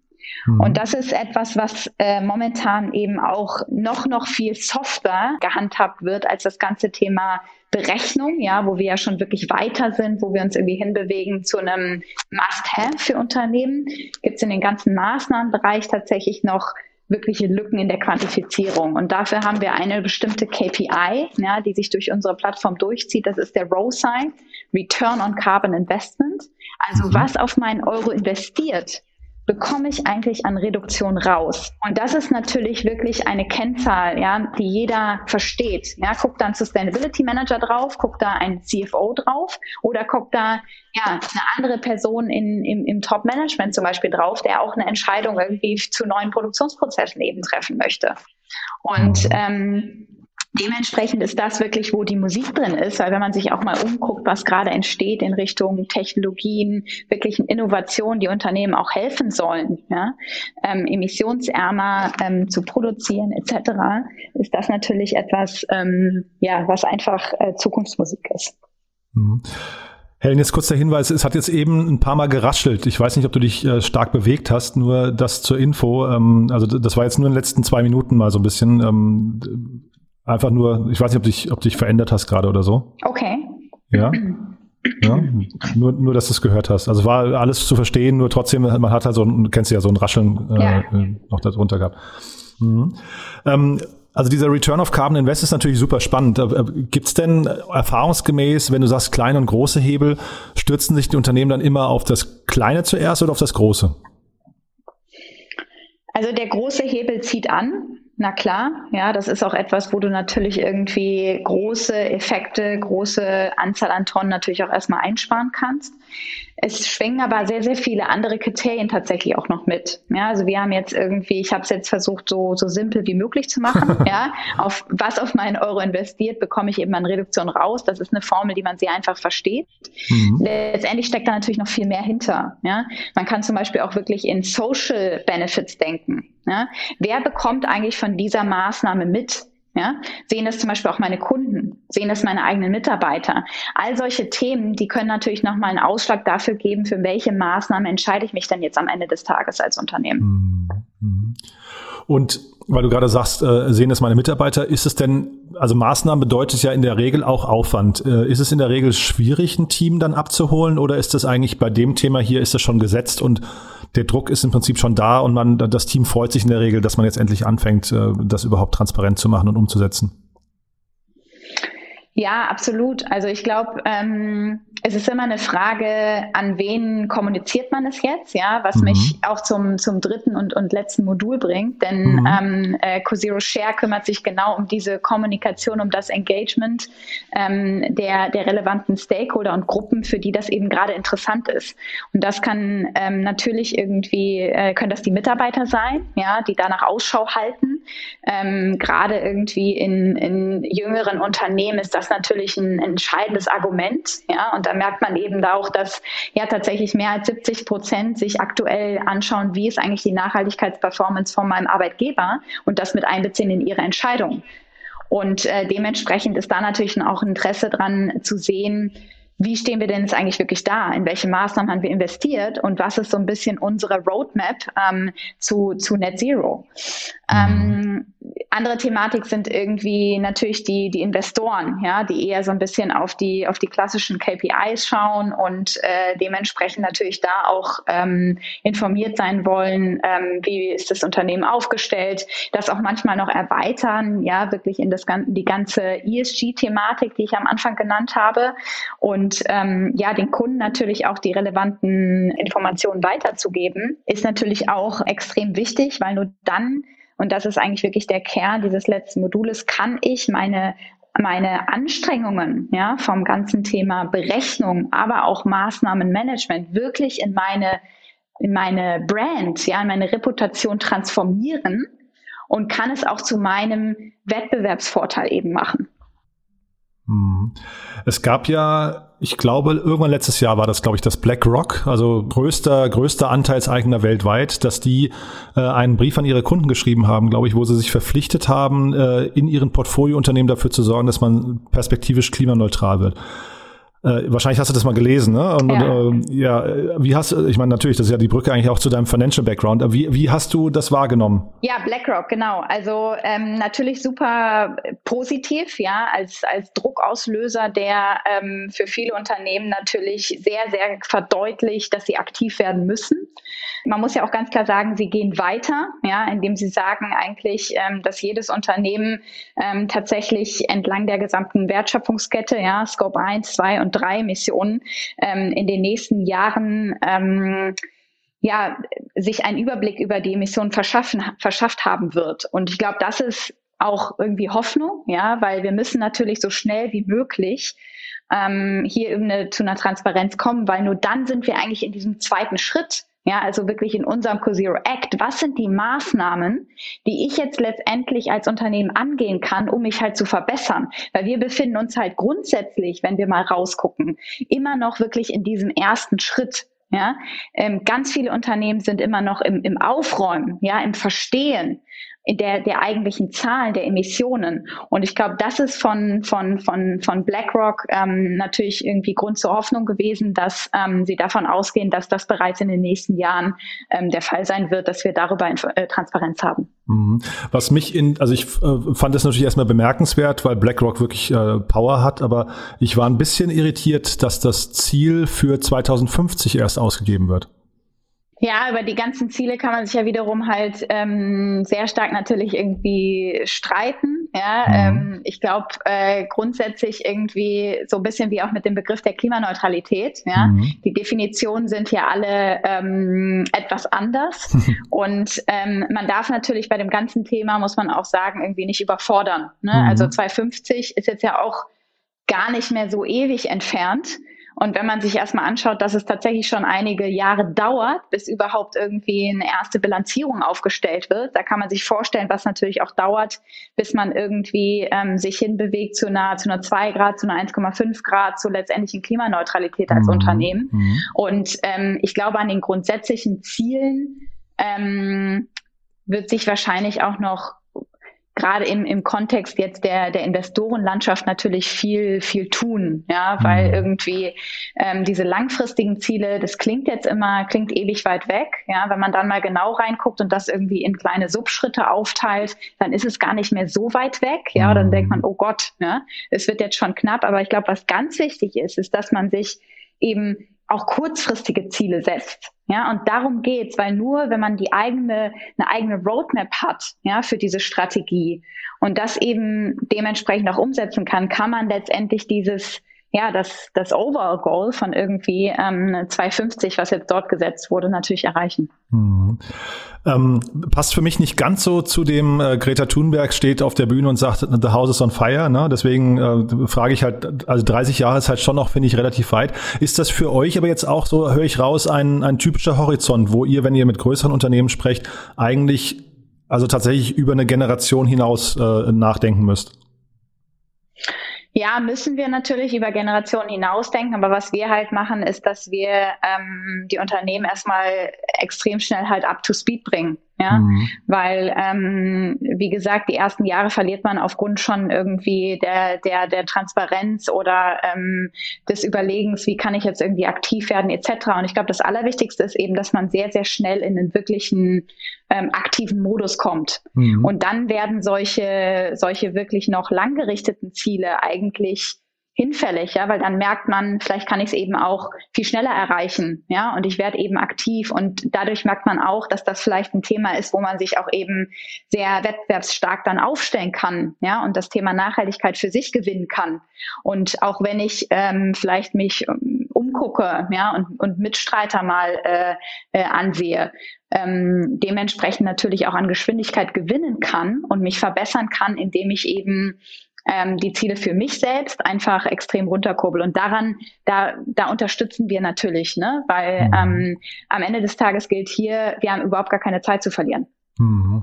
Mhm. Und das ist etwas, was äh, momentan eben auch noch, noch viel softer gehandhabt wird als das ganze Thema Berechnung, ja, wo wir ja schon wirklich weiter sind, wo wir uns irgendwie hinbewegen zu einem Must-Have für Unternehmen, gibt es in den ganzen Maßnahmenbereich tatsächlich noch wirkliche Lücken in der Quantifizierung. Und dafür haben wir eine bestimmte KPI, ja, die sich durch unsere Plattform durchzieht. Das ist der ROSI, Return on Carbon Investment. Also mhm. was auf meinen Euro investiert, bekomme ich eigentlich an Reduktion raus? Und das ist natürlich wirklich eine Kennzahl, ja, die jeder versteht. Ja, guckt da ein Sustainability Manager drauf, guckt da ein CFO drauf oder guckt da ja eine andere Person in, im, im Top Management zum Beispiel drauf, der auch eine Entscheidung irgendwie zu neuen Produktionsprozessen eben treffen möchte. Und mhm. ähm, Dementsprechend ist das wirklich, wo die Musik drin ist, weil wenn man sich auch mal umguckt, was gerade entsteht in Richtung Technologien, wirklichen Innovationen, die Unternehmen auch helfen sollen, ja, ähm, emissionsärmer ähm, zu produzieren etc., ist das natürlich etwas, ähm, ja, was einfach äh, Zukunftsmusik ist. Mhm. Helen, jetzt kurz der Hinweis, es hat jetzt eben ein paar Mal geraschelt. Ich weiß nicht, ob du dich äh, stark bewegt hast, nur das zur Info. Ähm, also das war jetzt nur in den letzten zwei Minuten mal so ein bisschen. Ähm, einfach nur, ich weiß nicht, ob dich, ob dich verändert hast gerade oder so. Okay. Ja. Ja, nur, nur, dass du es gehört hast. Also war alles zu verstehen, nur trotzdem, man hat halt so, ein, du kennst ja so ein Rascheln äh, ja. Äh, noch darunter gehabt. Mhm. Ähm, also dieser Return of Carbon Invest ist natürlich super spannend. Äh, Gibt es denn erfahrungsgemäß, wenn du sagst kleine und große Hebel, stürzen sich die Unternehmen dann immer auf das Kleine zuerst oder auf das Große? Also der große Hebel zieht an. Na klar, ja, das ist auch etwas, wo du natürlich irgendwie große Effekte, große Anzahl an Tonnen natürlich auch erstmal einsparen kannst. Es schwingen aber sehr, sehr viele andere Kriterien tatsächlich auch noch mit. Ja, also wir haben jetzt irgendwie, ich habe es jetzt versucht, so, so simpel wie möglich zu machen. ja, auf was auf meinen Euro investiert, bekomme ich eben eine Reduktion raus. Das ist eine Formel, die man sehr einfach versteht. Mhm. Letztendlich steckt da natürlich noch viel mehr hinter. Ja, man kann zum Beispiel auch wirklich in Social Benefits denken. Ja? Wer bekommt eigentlich von dieser Maßnahme mit? Ja, sehen das zum Beispiel auch meine Kunden, sehen das meine eigenen Mitarbeiter. All solche Themen, die können natürlich nochmal einen Ausschlag dafür geben, für welche Maßnahme entscheide ich mich dann jetzt am Ende des Tages als Unternehmen. Mhm. Mhm. Und weil du gerade sagst, äh, sehen es meine Mitarbeiter, ist es denn, also Maßnahmen bedeutet ja in der Regel auch Aufwand. Äh, ist es in der Regel schwierig, ein Team dann abzuholen oder ist das eigentlich bei dem Thema hier, ist das schon gesetzt und der Druck ist im Prinzip schon da und man, das Team freut sich in der Regel, dass man jetzt endlich anfängt, äh, das überhaupt transparent zu machen und umzusetzen? Ja, absolut. Also ich glaube, ähm, es ist immer eine Frage, an wen kommuniziert man es jetzt, ja, was mhm. mich auch zum, zum dritten und, und letzten Modul bringt. Denn mhm. ähm, äh, Cozero Share kümmert sich genau um diese Kommunikation, um das Engagement ähm, der, der relevanten Stakeholder und Gruppen, für die das eben gerade interessant ist. Und das kann ähm, natürlich irgendwie, äh, können das die Mitarbeiter sein, ja, die danach Ausschau halten. Ähm, gerade irgendwie in, in jüngeren Unternehmen ist das natürlich ein entscheidendes Argument, ja, und da merkt man eben auch, dass ja tatsächlich mehr als 70 Prozent sich aktuell anschauen, wie ist eigentlich die Nachhaltigkeitsperformance von meinem Arbeitgeber und das mit einbeziehen in ihre Entscheidung. Und äh, dementsprechend ist da natürlich auch Interesse dran zu sehen, wie stehen wir denn jetzt eigentlich wirklich da? In welche Maßnahmen haben wir investiert? Und was ist so ein bisschen unsere Roadmap ähm, zu, zu Net Zero? Ähm, andere Thematik sind irgendwie natürlich die, die Investoren, ja, die eher so ein bisschen auf die, auf die klassischen KPIs schauen und äh, dementsprechend natürlich da auch ähm, informiert sein wollen, ähm, wie ist das Unternehmen aufgestellt, das auch manchmal noch erweitern, ja, wirklich in das die ganze ESG-Thematik, die ich am Anfang genannt habe und ähm, ja, den Kunden natürlich auch die relevanten Informationen weiterzugeben, ist natürlich auch extrem wichtig, weil nur dann und das ist eigentlich wirklich der Kern dieses letzten Modules, kann ich meine meine Anstrengungen ja, vom ganzen Thema Berechnung, aber auch Maßnahmenmanagement wirklich in meine, in meine Brand, ja, in meine Reputation transformieren und kann es auch zu meinem Wettbewerbsvorteil eben machen. Mhm. Es gab ja, ich glaube, irgendwann letztes Jahr war das, glaube ich, das BlackRock, also größter, größter Anteilseigner weltweit, dass die äh, einen Brief an ihre Kunden geschrieben haben, glaube ich, wo sie sich verpflichtet haben, äh, in ihren Portfoliounternehmen dafür zu sorgen, dass man perspektivisch klimaneutral wird. Äh, wahrscheinlich hast du das mal gelesen, ne? Und, ja. Und, äh, ja, wie hast ich meine, natürlich, das ist ja die Brücke eigentlich auch zu deinem Financial Background. Wie, wie hast du das wahrgenommen? Ja, BlackRock, genau. Also ähm, natürlich super positiv, ja, als, als Druckauslöser, der ähm, für viele Unternehmen natürlich sehr, sehr verdeutlicht, dass sie aktiv werden müssen. Man muss ja auch ganz klar sagen, sie gehen weiter, ja, indem sie sagen eigentlich, ähm, dass jedes Unternehmen ähm, tatsächlich entlang der gesamten Wertschöpfungskette, ja, Scope 1, 2 und 3 Missionen ähm, in den nächsten Jahren ähm, ja, sich einen Überblick über die Emissionen verschaffen, verschafft haben wird. Und ich glaube, das ist auch irgendwie Hoffnung, ja, weil wir müssen natürlich so schnell wie möglich ähm, hier eine, zu einer Transparenz kommen, weil nur dann sind wir eigentlich in diesem zweiten Schritt ja, also wirklich in unserem CoZero Act. Was sind die Maßnahmen, die ich jetzt letztendlich als Unternehmen angehen kann, um mich halt zu verbessern? Weil wir befinden uns halt grundsätzlich, wenn wir mal rausgucken, immer noch wirklich in diesem ersten Schritt. Ja, ähm, ganz viele Unternehmen sind immer noch im, im Aufräumen, ja, im Verstehen. In der, der eigentlichen Zahlen der Emissionen. Und ich glaube, das ist von, von, von, von BlackRock ähm, natürlich irgendwie Grund zur Hoffnung gewesen, dass ähm, sie davon ausgehen, dass das bereits in den nächsten Jahren ähm, der Fall sein wird, dass wir darüber äh, Transparenz haben. Mhm. Was mich in, also ich äh, fand das natürlich erstmal bemerkenswert, weil BlackRock wirklich äh, Power hat, aber ich war ein bisschen irritiert, dass das Ziel für 2050 erst ausgegeben wird. Ja, über die ganzen Ziele kann man sich ja wiederum halt ähm, sehr stark natürlich irgendwie streiten. Ja, mhm. ähm, ich glaube äh, grundsätzlich irgendwie so ein bisschen wie auch mit dem Begriff der Klimaneutralität. Ja, mhm. die Definitionen sind ja alle ähm, etwas anders und ähm, man darf natürlich bei dem ganzen Thema muss man auch sagen irgendwie nicht überfordern. Ne? Mhm. Also 250 ist jetzt ja auch gar nicht mehr so ewig entfernt. Und wenn man sich erstmal anschaut, dass es tatsächlich schon einige Jahre dauert, bis überhaupt irgendwie eine erste Bilanzierung aufgestellt wird, da kann man sich vorstellen, was natürlich auch dauert, bis man irgendwie ähm, sich hinbewegt zu einer, zu einer 2 Grad, zu einer 1,5 Grad, zu letztendlichen Klimaneutralität als mhm. Unternehmen. Mhm. Und ähm, ich glaube, an den grundsätzlichen Zielen ähm, wird sich wahrscheinlich auch noch gerade im, im Kontext jetzt der, der Investorenlandschaft natürlich viel, viel tun, ja, weil mhm. irgendwie ähm, diese langfristigen Ziele, das klingt jetzt immer, klingt ewig weit weg, ja, wenn man dann mal genau reinguckt und das irgendwie in kleine Subschritte aufteilt, dann ist es gar nicht mehr so weit weg, ja, dann denkt man, mhm. oh Gott, ja, es wird jetzt schon knapp, aber ich glaube, was ganz wichtig ist, ist, dass man sich eben auch kurzfristige Ziele setzt. Ja, und darum geht's, weil nur wenn man die eigene, eine eigene Roadmap hat, ja, für diese Strategie und das eben dementsprechend auch umsetzen kann, kann man letztendlich dieses, ja, das, das Overall Goal von irgendwie ähm, 250, was jetzt dort gesetzt wurde, natürlich erreichen. Mhm. Ähm, passt für mich nicht ganz so zu dem äh, Greta Thunberg steht auf der Bühne und sagt, the house is on fire. Ne? Deswegen äh, frage ich halt, also 30 Jahre ist halt schon noch, finde ich, relativ weit. Ist das für euch aber jetzt auch so, höre ich raus, ein, ein typischer Horizont, wo ihr, wenn ihr mit größeren Unternehmen sprecht, eigentlich also tatsächlich über eine Generation hinaus äh, nachdenken müsst? Ja, müssen wir natürlich über Generationen hinausdenken, aber was wir halt machen, ist, dass wir ähm, die Unternehmen erstmal extrem schnell halt up to speed bringen. Ja, mhm. weil, ähm, wie gesagt, die ersten Jahre verliert man aufgrund schon irgendwie der, der, der Transparenz oder ähm, des Überlegens, wie kann ich jetzt irgendwie aktiv werden, etc. Und ich glaube, das Allerwichtigste ist eben, dass man sehr, sehr schnell in den wirklichen ähm, aktiven Modus kommt. Mhm. Und dann werden solche, solche wirklich noch langgerichteten Ziele eigentlich hinfällig, ja, weil dann merkt man, vielleicht kann ich es eben auch viel schneller erreichen, ja, und ich werde eben aktiv und dadurch merkt man auch, dass das vielleicht ein Thema ist, wo man sich auch eben sehr wettbewerbsstark dann aufstellen kann, ja, und das Thema Nachhaltigkeit für sich gewinnen kann. Und auch wenn ich ähm, vielleicht mich ähm, umgucke, ja, und, und Mitstreiter mal äh, äh, ansehe, ähm, dementsprechend natürlich auch an Geschwindigkeit gewinnen kann und mich verbessern kann, indem ich eben ähm, die Ziele für mich selbst einfach extrem runterkurbel. Und daran, da, da unterstützen wir natürlich, ne? weil mhm. ähm, am Ende des Tages gilt hier, wir haben überhaupt gar keine Zeit zu verlieren. Mhm.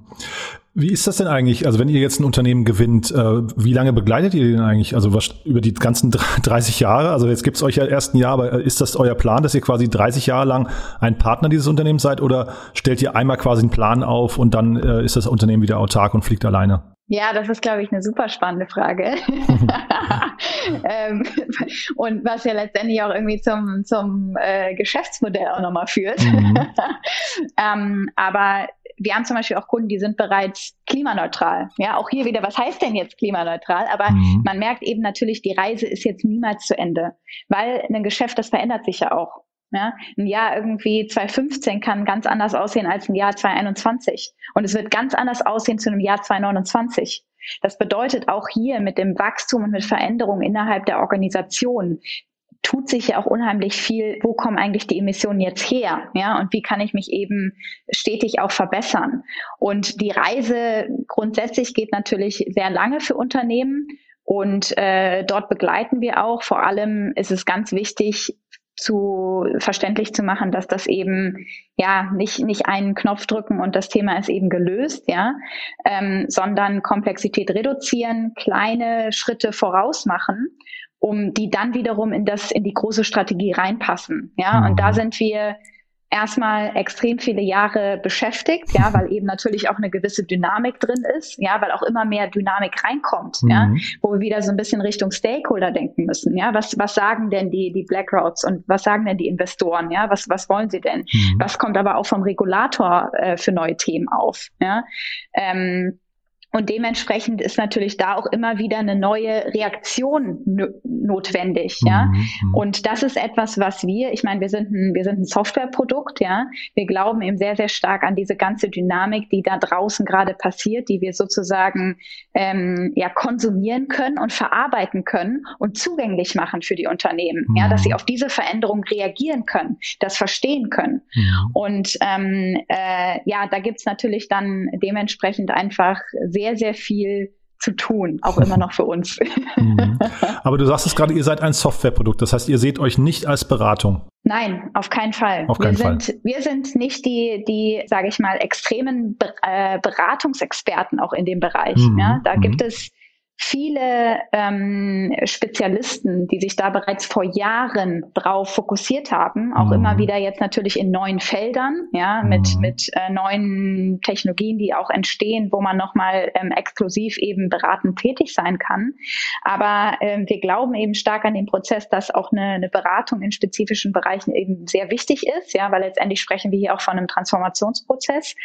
Wie ist das denn eigentlich? Also wenn ihr jetzt ein Unternehmen gewinnt, äh, wie lange begleitet ihr den eigentlich? Also was, über die ganzen 30 Jahre? Also jetzt gibt es euch ja ersten Jahr, aber ist das euer Plan, dass ihr quasi 30 Jahre lang ein Partner dieses Unternehmens seid oder stellt ihr einmal quasi einen Plan auf und dann äh, ist das Unternehmen wieder autark und fliegt alleine? Ja, das ist, glaube ich, eine super spannende Frage. ähm, und was ja letztendlich auch irgendwie zum, zum äh, Geschäftsmodell auch nochmal führt. Mhm. ähm, aber wir haben zum Beispiel auch Kunden, die sind bereits klimaneutral. Ja, auch hier wieder, was heißt denn jetzt klimaneutral? Aber mhm. man merkt eben natürlich, die Reise ist jetzt niemals zu Ende, weil ein Geschäft, das verändert sich ja auch. Ja, ein Jahr irgendwie 2015 kann ganz anders aussehen als ein Jahr 2021. Und es wird ganz anders aussehen zu einem Jahr 2029. Das bedeutet auch hier mit dem Wachstum und mit Veränderungen innerhalb der Organisation tut sich ja auch unheimlich viel, wo kommen eigentlich die Emissionen jetzt her? Ja, und wie kann ich mich eben stetig auch verbessern? Und die Reise grundsätzlich geht natürlich sehr lange für Unternehmen. Und äh, dort begleiten wir auch. Vor allem ist es ganz wichtig, zu verständlich zu machen, dass das eben ja nicht nicht einen Knopf drücken und das Thema ist eben gelöst, ja, ähm, sondern Komplexität reduzieren, kleine Schritte voraus machen, um die dann wiederum in das in die große Strategie reinpassen, ja. Mhm. Und da sind wir erstmal extrem viele Jahre beschäftigt, ja, weil eben natürlich auch eine gewisse Dynamik drin ist, ja, weil auch immer mehr Dynamik reinkommt, mhm. ja, wo wir wieder so ein bisschen Richtung Stakeholder denken müssen, ja, was, was sagen denn die, die BlackRocks und was sagen denn die Investoren, ja, was, was wollen sie denn? Mhm. Was kommt aber auch vom Regulator äh, für neue Themen auf, ja? Ähm, und dementsprechend ist natürlich da auch immer wieder eine neue Reaktion notwendig, ja. Mhm, mhm. Und das ist etwas, was wir, ich meine, wir sind ein, wir sind ein Softwareprodukt, ja. Wir glauben eben sehr, sehr stark an diese ganze Dynamik, die da draußen gerade passiert, die wir sozusagen ähm, ja konsumieren können und verarbeiten können und zugänglich machen für die Unternehmen, mhm. ja, dass sie mhm. auf diese Veränderung reagieren können, das verstehen können. Ja. Und ähm, äh, ja, da gibt's natürlich dann dementsprechend einfach sehr sehr, sehr viel zu tun, auch immer noch für uns. Mhm. Aber du sagst es gerade, ihr seid ein Softwareprodukt, das heißt, ihr seht euch nicht als Beratung. Nein, auf keinen Fall. Auf keinen wir Fall. sind wir sind nicht die die sage ich mal extremen äh, Beratungsexperten auch in dem Bereich. Mhm. Ja, da mhm. gibt es viele ähm, Spezialisten, die sich da bereits vor Jahren drauf fokussiert haben, auch mhm. immer wieder jetzt natürlich in neuen Feldern, ja, mit, mhm. mit äh, neuen Technologien, die auch entstehen, wo man nochmal ähm, exklusiv eben beratend tätig sein kann. Aber ähm, wir glauben eben stark an den Prozess, dass auch eine, eine Beratung in spezifischen Bereichen eben sehr wichtig ist, ja, weil letztendlich sprechen wir hier auch von einem Transformationsprozess,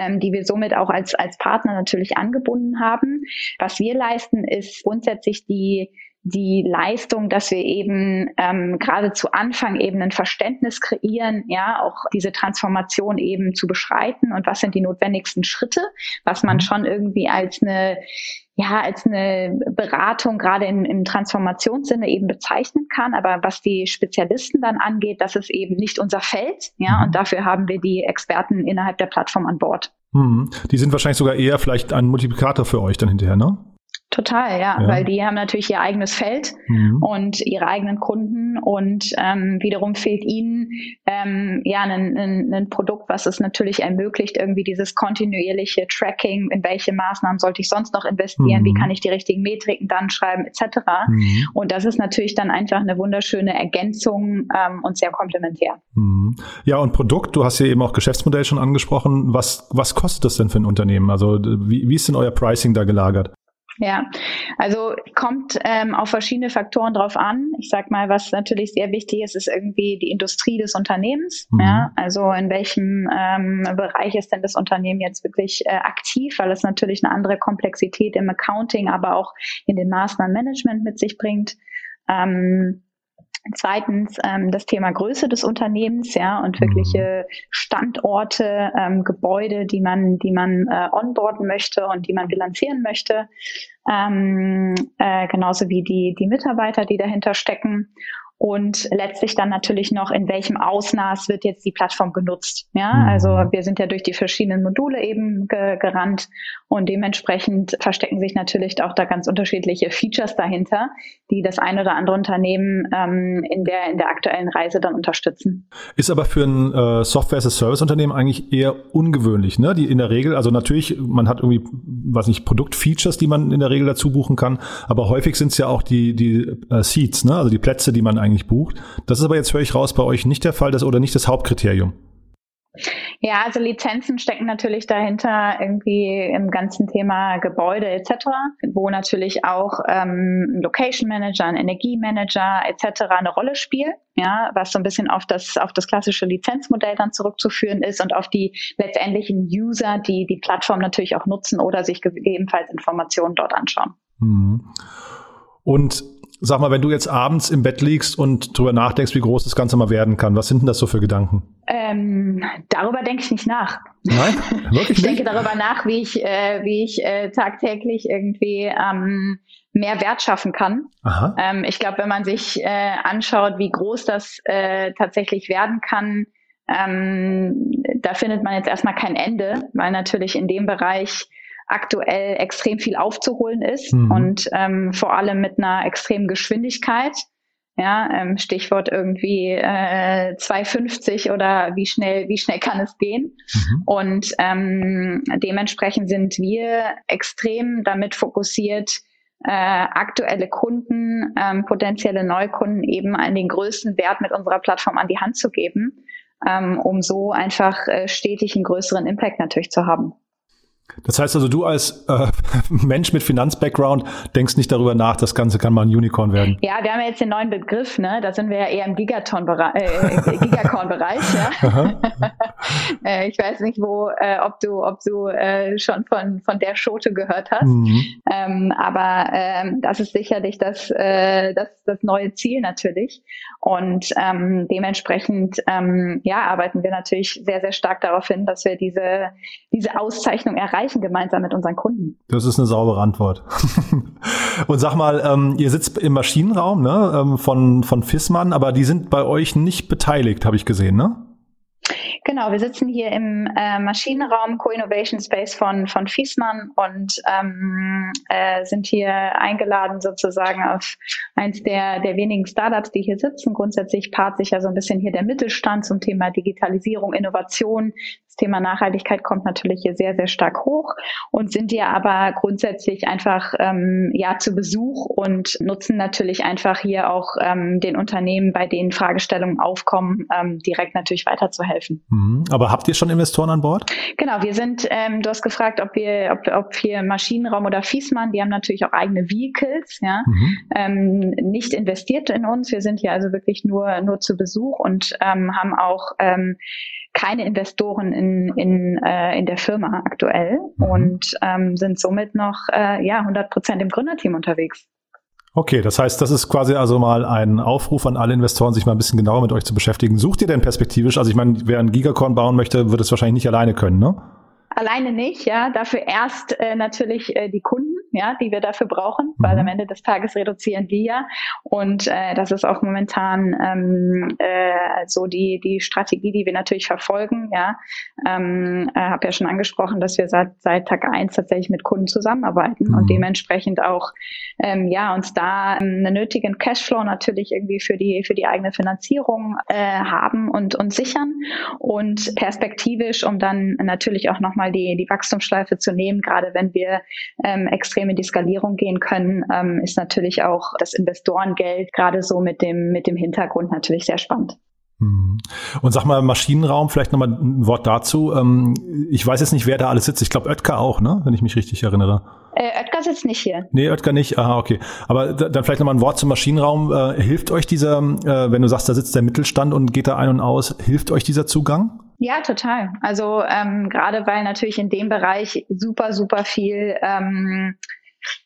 ähm, die wir somit auch als, als Partner natürlich angebunden haben. Was wir leisten, ist grundsätzlich die die Leistung, dass wir eben ähm, gerade zu Anfang eben ein Verständnis kreieren, ja, auch diese Transformation eben zu beschreiten und was sind die notwendigsten Schritte, was man mhm. schon irgendwie als eine ja, als eine Beratung gerade im, im Transformationssinne eben bezeichnen kann. Aber was die Spezialisten dann angeht, das ist eben nicht unser Feld. Ja, mhm. und dafür haben wir die Experten innerhalb der Plattform an Bord. Mhm. Die sind wahrscheinlich sogar eher vielleicht ein Multiplikator für euch dann hinterher, ne? Total, ja, ja, weil die haben natürlich ihr eigenes Feld mhm. und ihre eigenen Kunden und ähm, wiederum fehlt ihnen ähm, ja ein, ein, ein Produkt, was es natürlich ermöglicht, irgendwie dieses kontinuierliche Tracking, in welche Maßnahmen sollte ich sonst noch investieren, mhm. wie kann ich die richtigen Metriken dann schreiben, etc. Mhm. Und das ist natürlich dann einfach eine wunderschöne Ergänzung ähm, und sehr komplementär. Mhm. Ja, und Produkt, du hast ja eben auch Geschäftsmodell schon angesprochen. Was, was kostet das denn für ein Unternehmen? Also wie, wie ist denn euer Pricing da gelagert? Ja, also kommt ähm, auf verschiedene Faktoren drauf an. Ich sag mal, was natürlich sehr wichtig ist, ist irgendwie die Industrie des Unternehmens. Mhm. Ja, also in welchem ähm, Bereich ist denn das Unternehmen jetzt wirklich äh, aktiv, weil es natürlich eine andere Komplexität im Accounting, aber auch in dem Maßnahmenmanagement mit sich bringt. Ähm, Zweitens ähm, das Thema Größe des Unternehmens, ja, und wirkliche mhm. Standorte, ähm, Gebäude, die man, die man äh, onboarden möchte und die man bilanzieren möchte, ähm, äh, genauso wie die die Mitarbeiter, die dahinter stecken und letztlich dann natürlich noch, in welchem Ausmaß wird jetzt die Plattform genutzt. Ja, mhm. also wir sind ja durch die verschiedenen Module eben ge gerannt und dementsprechend verstecken sich natürlich auch da ganz unterschiedliche Features dahinter, die das ein oder andere Unternehmen ähm, in, der, in der aktuellen Reise dann unterstützen. Ist aber für ein äh, Software-as-a-Service-Unternehmen eigentlich eher ungewöhnlich, ne? Die in der Regel, also natürlich, man hat irgendwie, weiß nicht, Produktfeatures, die man in der Regel dazu buchen kann, aber häufig sind es ja auch die, die äh, Seats, ne? Also die Plätze, die man eigentlich bucht. Das ist aber jetzt höre ich raus bei euch nicht der Fall, das oder nicht das Hauptkriterium. Ja, also Lizenzen stecken natürlich dahinter irgendwie im ganzen Thema Gebäude etc., wo natürlich auch ähm, Location Manager, ein Energiemanager etc. eine Rolle spielt, ja, was so ein bisschen auf das auf das klassische Lizenzmodell dann zurückzuführen ist und auf die letztendlichen User, die die Plattform natürlich auch nutzen oder sich gegebenenfalls Informationen dort anschauen. Mhm. Und Sag mal, wenn du jetzt abends im Bett liegst und drüber nachdenkst, wie groß das Ganze mal werden kann, was sind denn das so für Gedanken? Ähm, darüber denke ich nicht nach. Nein, wirklich Ich denke darüber nach, wie ich, äh, wie ich äh, tagtäglich irgendwie ähm, mehr Wert schaffen kann. Ähm, ich glaube, wenn man sich äh, anschaut, wie groß das äh, tatsächlich werden kann, ähm, da findet man jetzt erstmal kein Ende, weil natürlich in dem Bereich aktuell extrem viel aufzuholen ist mhm. und ähm, vor allem mit einer extremen Geschwindigkeit. Ja, ähm, Stichwort irgendwie äh, 250 oder wie schnell, wie schnell kann es gehen? Mhm. Und ähm, dementsprechend sind wir extrem damit fokussiert, äh, aktuelle Kunden, ähm, potenzielle Neukunden eben an den größten Wert mit unserer Plattform an die Hand zu geben ähm, um so einfach äh, stetig einen größeren Impact natürlich zu haben. Das heißt also, du als äh, Mensch mit Finanzbackground denkst nicht darüber nach, das Ganze kann mal ein Unicorn werden. Ja, wir haben ja jetzt den neuen Begriff, ne? Da sind wir ja eher im Gigaton-Bereich, äh, Gigacorn-Bereich, ja. äh, ich weiß nicht, wo, äh, ob du, ob du äh, schon von von der Schote gehört hast. Mhm. Ähm, aber ähm, das ist sicherlich das, äh, das das neue Ziel natürlich. Und ähm, dementsprechend ähm, ja arbeiten wir natürlich sehr sehr stark darauf hin, dass wir diese diese Auszeichnung erreichen gemeinsam mit unseren Kunden? Das ist eine saubere Antwort. Und sag mal, ähm, ihr sitzt im Maschinenraum ne, ähm, von, von Fissmann, aber die sind bei euch nicht beteiligt, habe ich gesehen, ne? Genau, wir sitzen hier im äh, Maschinenraum Co-Innovation Space von, von Fiesmann und ähm, äh, sind hier eingeladen sozusagen auf eins der, der wenigen Startups, die hier sitzen. Grundsätzlich paart sich ja so ein bisschen hier der Mittelstand zum Thema Digitalisierung, Innovation. Das Thema Nachhaltigkeit kommt natürlich hier sehr, sehr stark hoch und sind hier aber grundsätzlich einfach ähm, ja zu Besuch und nutzen natürlich einfach hier auch ähm, den Unternehmen, bei denen Fragestellungen aufkommen, ähm, direkt natürlich weiterzuhelfen. Mhm. Aber habt ihr schon Investoren an Bord? Genau, wir sind, ähm, du hast gefragt, ob wir, ob, ob hier Maschinenraum oder Fiesmann, die haben natürlich auch eigene Vehicles, ja, mhm. ähm, nicht investiert in uns. Wir sind hier also wirklich nur, nur zu Besuch und ähm, haben auch ähm, keine Investoren in, in, äh, in der Firma aktuell mhm. und ähm, sind somit noch äh, ja 100 Prozent im Gründerteam unterwegs. Okay, das heißt, das ist quasi also mal ein Aufruf an alle Investoren, sich mal ein bisschen genauer mit euch zu beschäftigen. Sucht ihr denn perspektivisch? Also ich meine, wer ein Gigacorn bauen möchte, wird es wahrscheinlich nicht alleine können, ne? Alleine nicht, ja. Dafür erst äh, natürlich äh, die Kunden, ja, die wir dafür brauchen, mhm. weil am Ende des Tages reduzieren die ja. Und äh, das ist auch momentan ähm, äh, so die die Strategie, die wir natürlich verfolgen, ja. Ähm, äh, habe ja schon angesprochen, dass wir seit seit Tag eins tatsächlich mit Kunden zusammenarbeiten mhm. und dementsprechend auch ähm, ja uns da ähm, einen nötigen Cashflow natürlich irgendwie für die für die eigene Finanzierung äh, haben und und sichern und perspektivisch, um dann natürlich auch nochmal nochmal die, die Wachstumsschleife zu nehmen, gerade wenn wir ähm, extrem in die Skalierung gehen können, ähm, ist natürlich auch das Investorengeld gerade so mit dem, mit dem Hintergrund natürlich sehr spannend. Mhm. Und sag mal, Maschinenraum, vielleicht nochmal ein Wort dazu. Ähm, ich weiß jetzt nicht, wer da alles sitzt. Ich glaube, Oetker auch, ne? wenn ich mich richtig erinnere. Äh, Oetker sitzt nicht hier. Nee, Oetker nicht. Aha, okay. Aber dann vielleicht nochmal ein Wort zum Maschinenraum. Äh, hilft euch dieser, äh, wenn du sagst, da sitzt der Mittelstand und geht da ein und aus, hilft euch dieser Zugang? Ja, total. Also ähm, gerade weil natürlich in dem Bereich super, super viel ähm,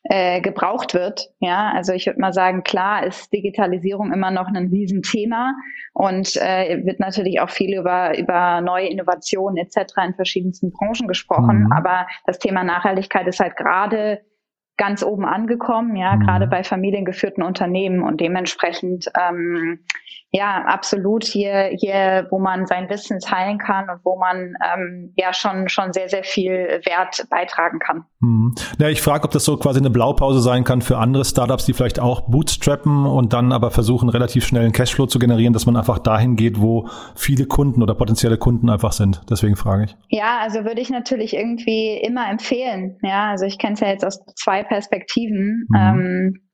äh, gebraucht wird. Ja, also ich würde mal sagen, klar ist Digitalisierung immer noch ein Riesenthema und äh, wird natürlich auch viel über, über neue Innovationen etc. in verschiedensten Branchen gesprochen. Mhm. Aber das Thema Nachhaltigkeit ist halt gerade ganz oben angekommen, ja, mhm. gerade bei familiengeführten Unternehmen und dementsprechend ähm, ja, absolut hier, hier, wo man sein Wissen teilen kann und wo man ähm, ja schon, schon sehr, sehr viel Wert beitragen kann. Mhm. Ja, ich frage, ob das so quasi eine Blaupause sein kann für andere Startups, die vielleicht auch bootstrappen und dann aber versuchen, relativ schnell einen Cashflow zu generieren, dass man einfach dahin geht, wo viele Kunden oder potenzielle Kunden einfach sind. Deswegen frage ich. Ja, also würde ich natürlich irgendwie immer empfehlen. Ja, also ich kenne es ja jetzt aus zwei Perspektiven. Mhm. Ähm,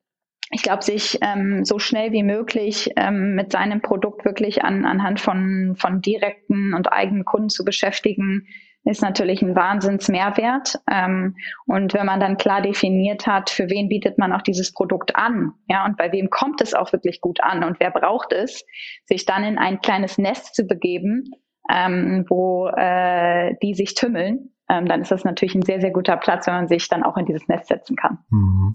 ich glaube, sich ähm, so schnell wie möglich ähm, mit seinem Produkt wirklich an, anhand von, von direkten und eigenen Kunden zu beschäftigen, ist natürlich ein Wahnsinnsmehrwert. Ähm, und wenn man dann klar definiert hat, für wen bietet man auch dieses Produkt an, ja, und bei wem kommt es auch wirklich gut an und wer braucht es, sich dann in ein kleines Nest zu begeben, ähm, wo äh, die sich tümmeln ähm, dann ist das natürlich ein sehr, sehr guter Platz, wenn man sich dann auch in dieses Netz setzen kann. Mhm.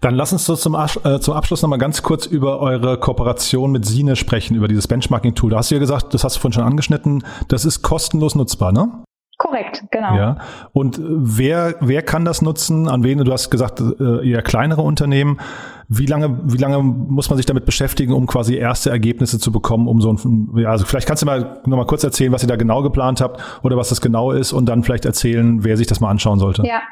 Dann lass uns so zum, äh, zum Abschluss nochmal ganz kurz über eure Kooperation mit Sine sprechen, über dieses Benchmarking-Tool. Da hast du ja gesagt, das hast du vorhin schon angeschnitten, das ist kostenlos nutzbar, ne? Korrekt, genau. Ja. Und wer, wer kann das nutzen? An wen? Du hast gesagt, äh, eher kleinere Unternehmen. Wie lange, wie lange muss man sich damit beschäftigen, um quasi erste Ergebnisse zu bekommen, um so ein, ja, also vielleicht kannst du mal noch mal kurz erzählen, was ihr da genau geplant habt oder was das genau ist und dann vielleicht erzählen, wer sich das mal anschauen sollte. Ja.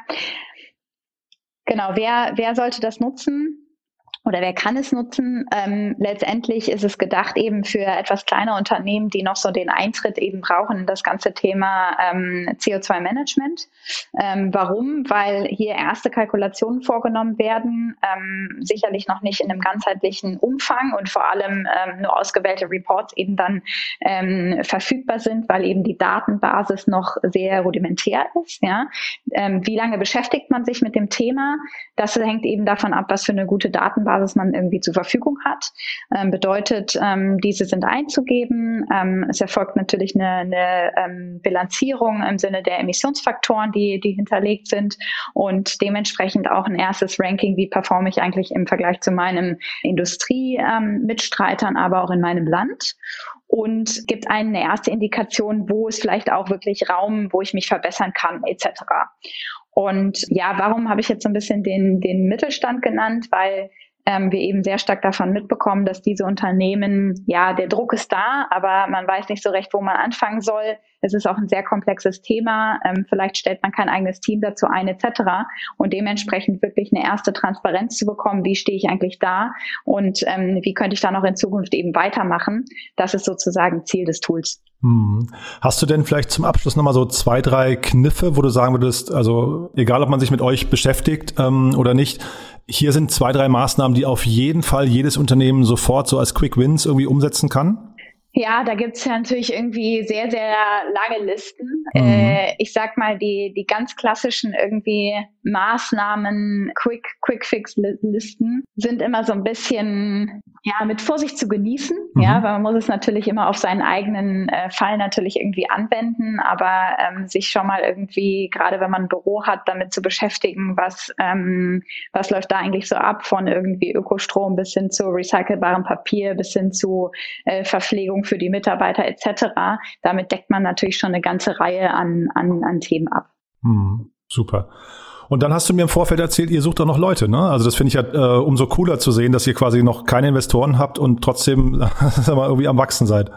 Genau. Wer, wer sollte das nutzen? Oder wer kann es nutzen? Ähm, letztendlich ist es gedacht eben für etwas kleine Unternehmen, die noch so den Eintritt eben brauchen in das ganze Thema ähm, CO2-Management. Ähm, warum? Weil hier erste Kalkulationen vorgenommen werden, ähm, sicherlich noch nicht in einem ganzheitlichen Umfang und vor allem ähm, nur ausgewählte Reports eben dann ähm, verfügbar sind, weil eben die Datenbasis noch sehr rudimentär ist. Ja? wie lange beschäftigt man sich mit dem Thema? Das hängt eben davon ab, was für eine gute Datenbasis Datenbasis man irgendwie zur Verfügung hat. Ähm, bedeutet, ähm, diese sind einzugeben. Ähm, es erfolgt natürlich eine, eine ähm, Bilanzierung im Sinne der Emissionsfaktoren, die, die hinterlegt sind und dementsprechend auch ein erstes Ranking, wie performe ich eigentlich im Vergleich zu meinem Industriemitstreitern, aber auch in meinem Land und gibt eine erste Indikation, wo es vielleicht auch wirklich Raum, wo ich mich verbessern kann, etc. Und ja, warum habe ich jetzt so ein bisschen den, den Mittelstand genannt? Weil ähm, wir eben sehr stark davon mitbekommen, dass diese Unternehmen, ja, der Druck ist da, aber man weiß nicht so recht, wo man anfangen soll. Es ist auch ein sehr komplexes Thema. Ähm, vielleicht stellt man kein eigenes Team dazu ein, etc. Und dementsprechend wirklich eine erste Transparenz zu bekommen, wie stehe ich eigentlich da und ähm, wie könnte ich da noch in Zukunft eben weitermachen. Das ist sozusagen Ziel des Tools. Hm. Hast du denn vielleicht zum Abschluss nochmal so zwei, drei Kniffe, wo du sagen würdest, also egal ob man sich mit euch beschäftigt ähm, oder nicht, hier sind zwei, drei Maßnahmen, die auf jeden Fall jedes Unternehmen sofort so als Quick Wins irgendwie umsetzen kann? Ja, da gibt's ja natürlich irgendwie sehr, sehr lange Listen. Mhm. Äh, ich sag mal, die, die ganz klassischen irgendwie Maßnahmen, Quick, Quick Fix Listen sind immer so ein bisschen, ja, mit Vorsicht zu genießen. Mhm. Ja, weil man muss es natürlich immer auf seinen eigenen äh, Fall natürlich irgendwie anwenden, aber ähm, sich schon mal irgendwie, gerade wenn man ein Büro hat, damit zu beschäftigen, was, ähm, was läuft da eigentlich so ab, von irgendwie Ökostrom bis hin zu recycelbarem Papier, bis hin zu äh, Verpflegung für die Mitarbeiter etc. Damit deckt man natürlich schon eine ganze Reihe an, an, an Themen ab. Mhm. Super. Und dann hast du mir im Vorfeld erzählt, ihr sucht auch noch Leute, ne? Also das finde ich ja äh, umso cooler zu sehen, dass ihr quasi noch keine Investoren habt und trotzdem sag mal, irgendwie am Wachsen seid.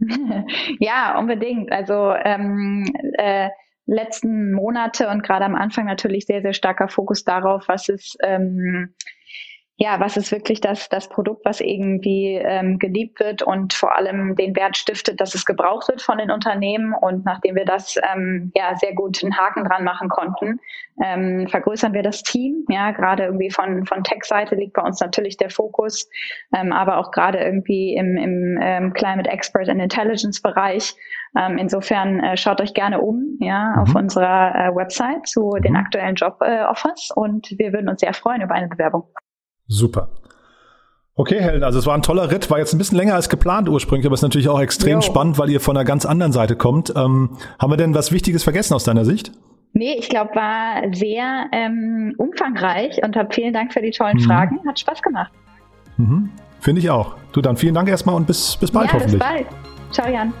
ja, unbedingt. Also ähm, äh, letzten Monate und gerade am Anfang natürlich sehr, sehr starker Fokus darauf, was ist ähm, ja, was ist wirklich das, das Produkt, was irgendwie ähm, geliebt wird und vor allem den Wert stiftet, dass es gebraucht wird von den Unternehmen. Und nachdem wir das ähm, ja sehr gut einen Haken dran machen konnten, ähm, vergrößern wir das Team. Ja, gerade irgendwie von, von Tech-Seite liegt bei uns natürlich der Fokus, ähm, aber auch gerade irgendwie im, im ähm, Climate Expert and Intelligence Bereich. Ähm, insofern äh, schaut euch gerne um, ja, mhm. auf unserer äh, Website zu den mhm. aktuellen Job-Offers äh, und wir würden uns sehr freuen über eine Bewerbung. Super. Okay, Helen, also es war ein toller Ritt, war jetzt ein bisschen länger als geplant ursprünglich, aber es ist natürlich auch extrem jo. spannend, weil ihr von einer ganz anderen Seite kommt. Ähm, haben wir denn was Wichtiges vergessen aus deiner Sicht? Nee, ich glaube, war sehr ähm, umfangreich und hab vielen Dank für die tollen mhm. Fragen. Hat Spaß gemacht. Mhm. Finde ich auch. Du dann vielen Dank erstmal und bis, bis bald ja, hoffentlich. Bis bald. Ciao, Jan.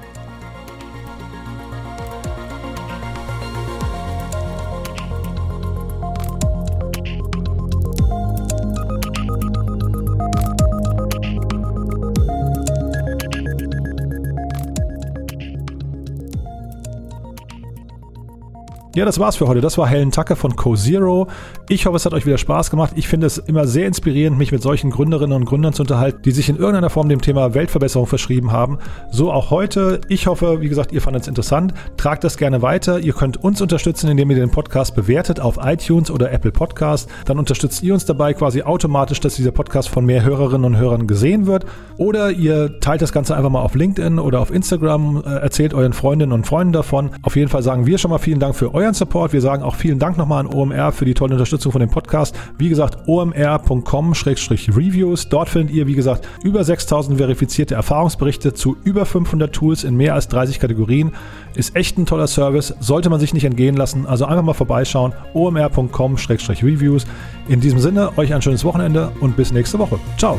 Ja, das war's für heute. Das war Helen Tucker von CoZero. Ich hoffe, es hat euch wieder Spaß gemacht. Ich finde es immer sehr inspirierend, mich mit solchen Gründerinnen und Gründern zu unterhalten, die sich in irgendeiner Form dem Thema Weltverbesserung verschrieben haben. So auch heute. Ich hoffe, wie gesagt, ihr fandet es interessant. Tragt das gerne weiter. Ihr könnt uns unterstützen, indem ihr den Podcast bewertet auf iTunes oder Apple Podcast. Dann unterstützt ihr uns dabei quasi automatisch, dass dieser Podcast von mehr Hörerinnen und Hörern gesehen wird. Oder ihr teilt das Ganze einfach mal auf LinkedIn oder auf Instagram, äh, erzählt euren Freundinnen und Freunden davon. Auf jeden Fall sagen wir schon mal vielen Dank für euren Support. Wir sagen auch vielen Dank nochmal an OMR für die tolle Unterstützung von dem Podcast. Wie gesagt, omr.com-reviews. Dort findet ihr, wie gesagt, über 6000 verifizierte Erfahrungsberichte zu über 500 Tools in mehr als 30 Kategorien. Ist echt ein toller Service, sollte man sich nicht entgehen lassen. Also einfach mal vorbeischauen. omr.com-reviews. In diesem Sinne, euch ein schönes Wochenende und bis nächste Woche. Ciao.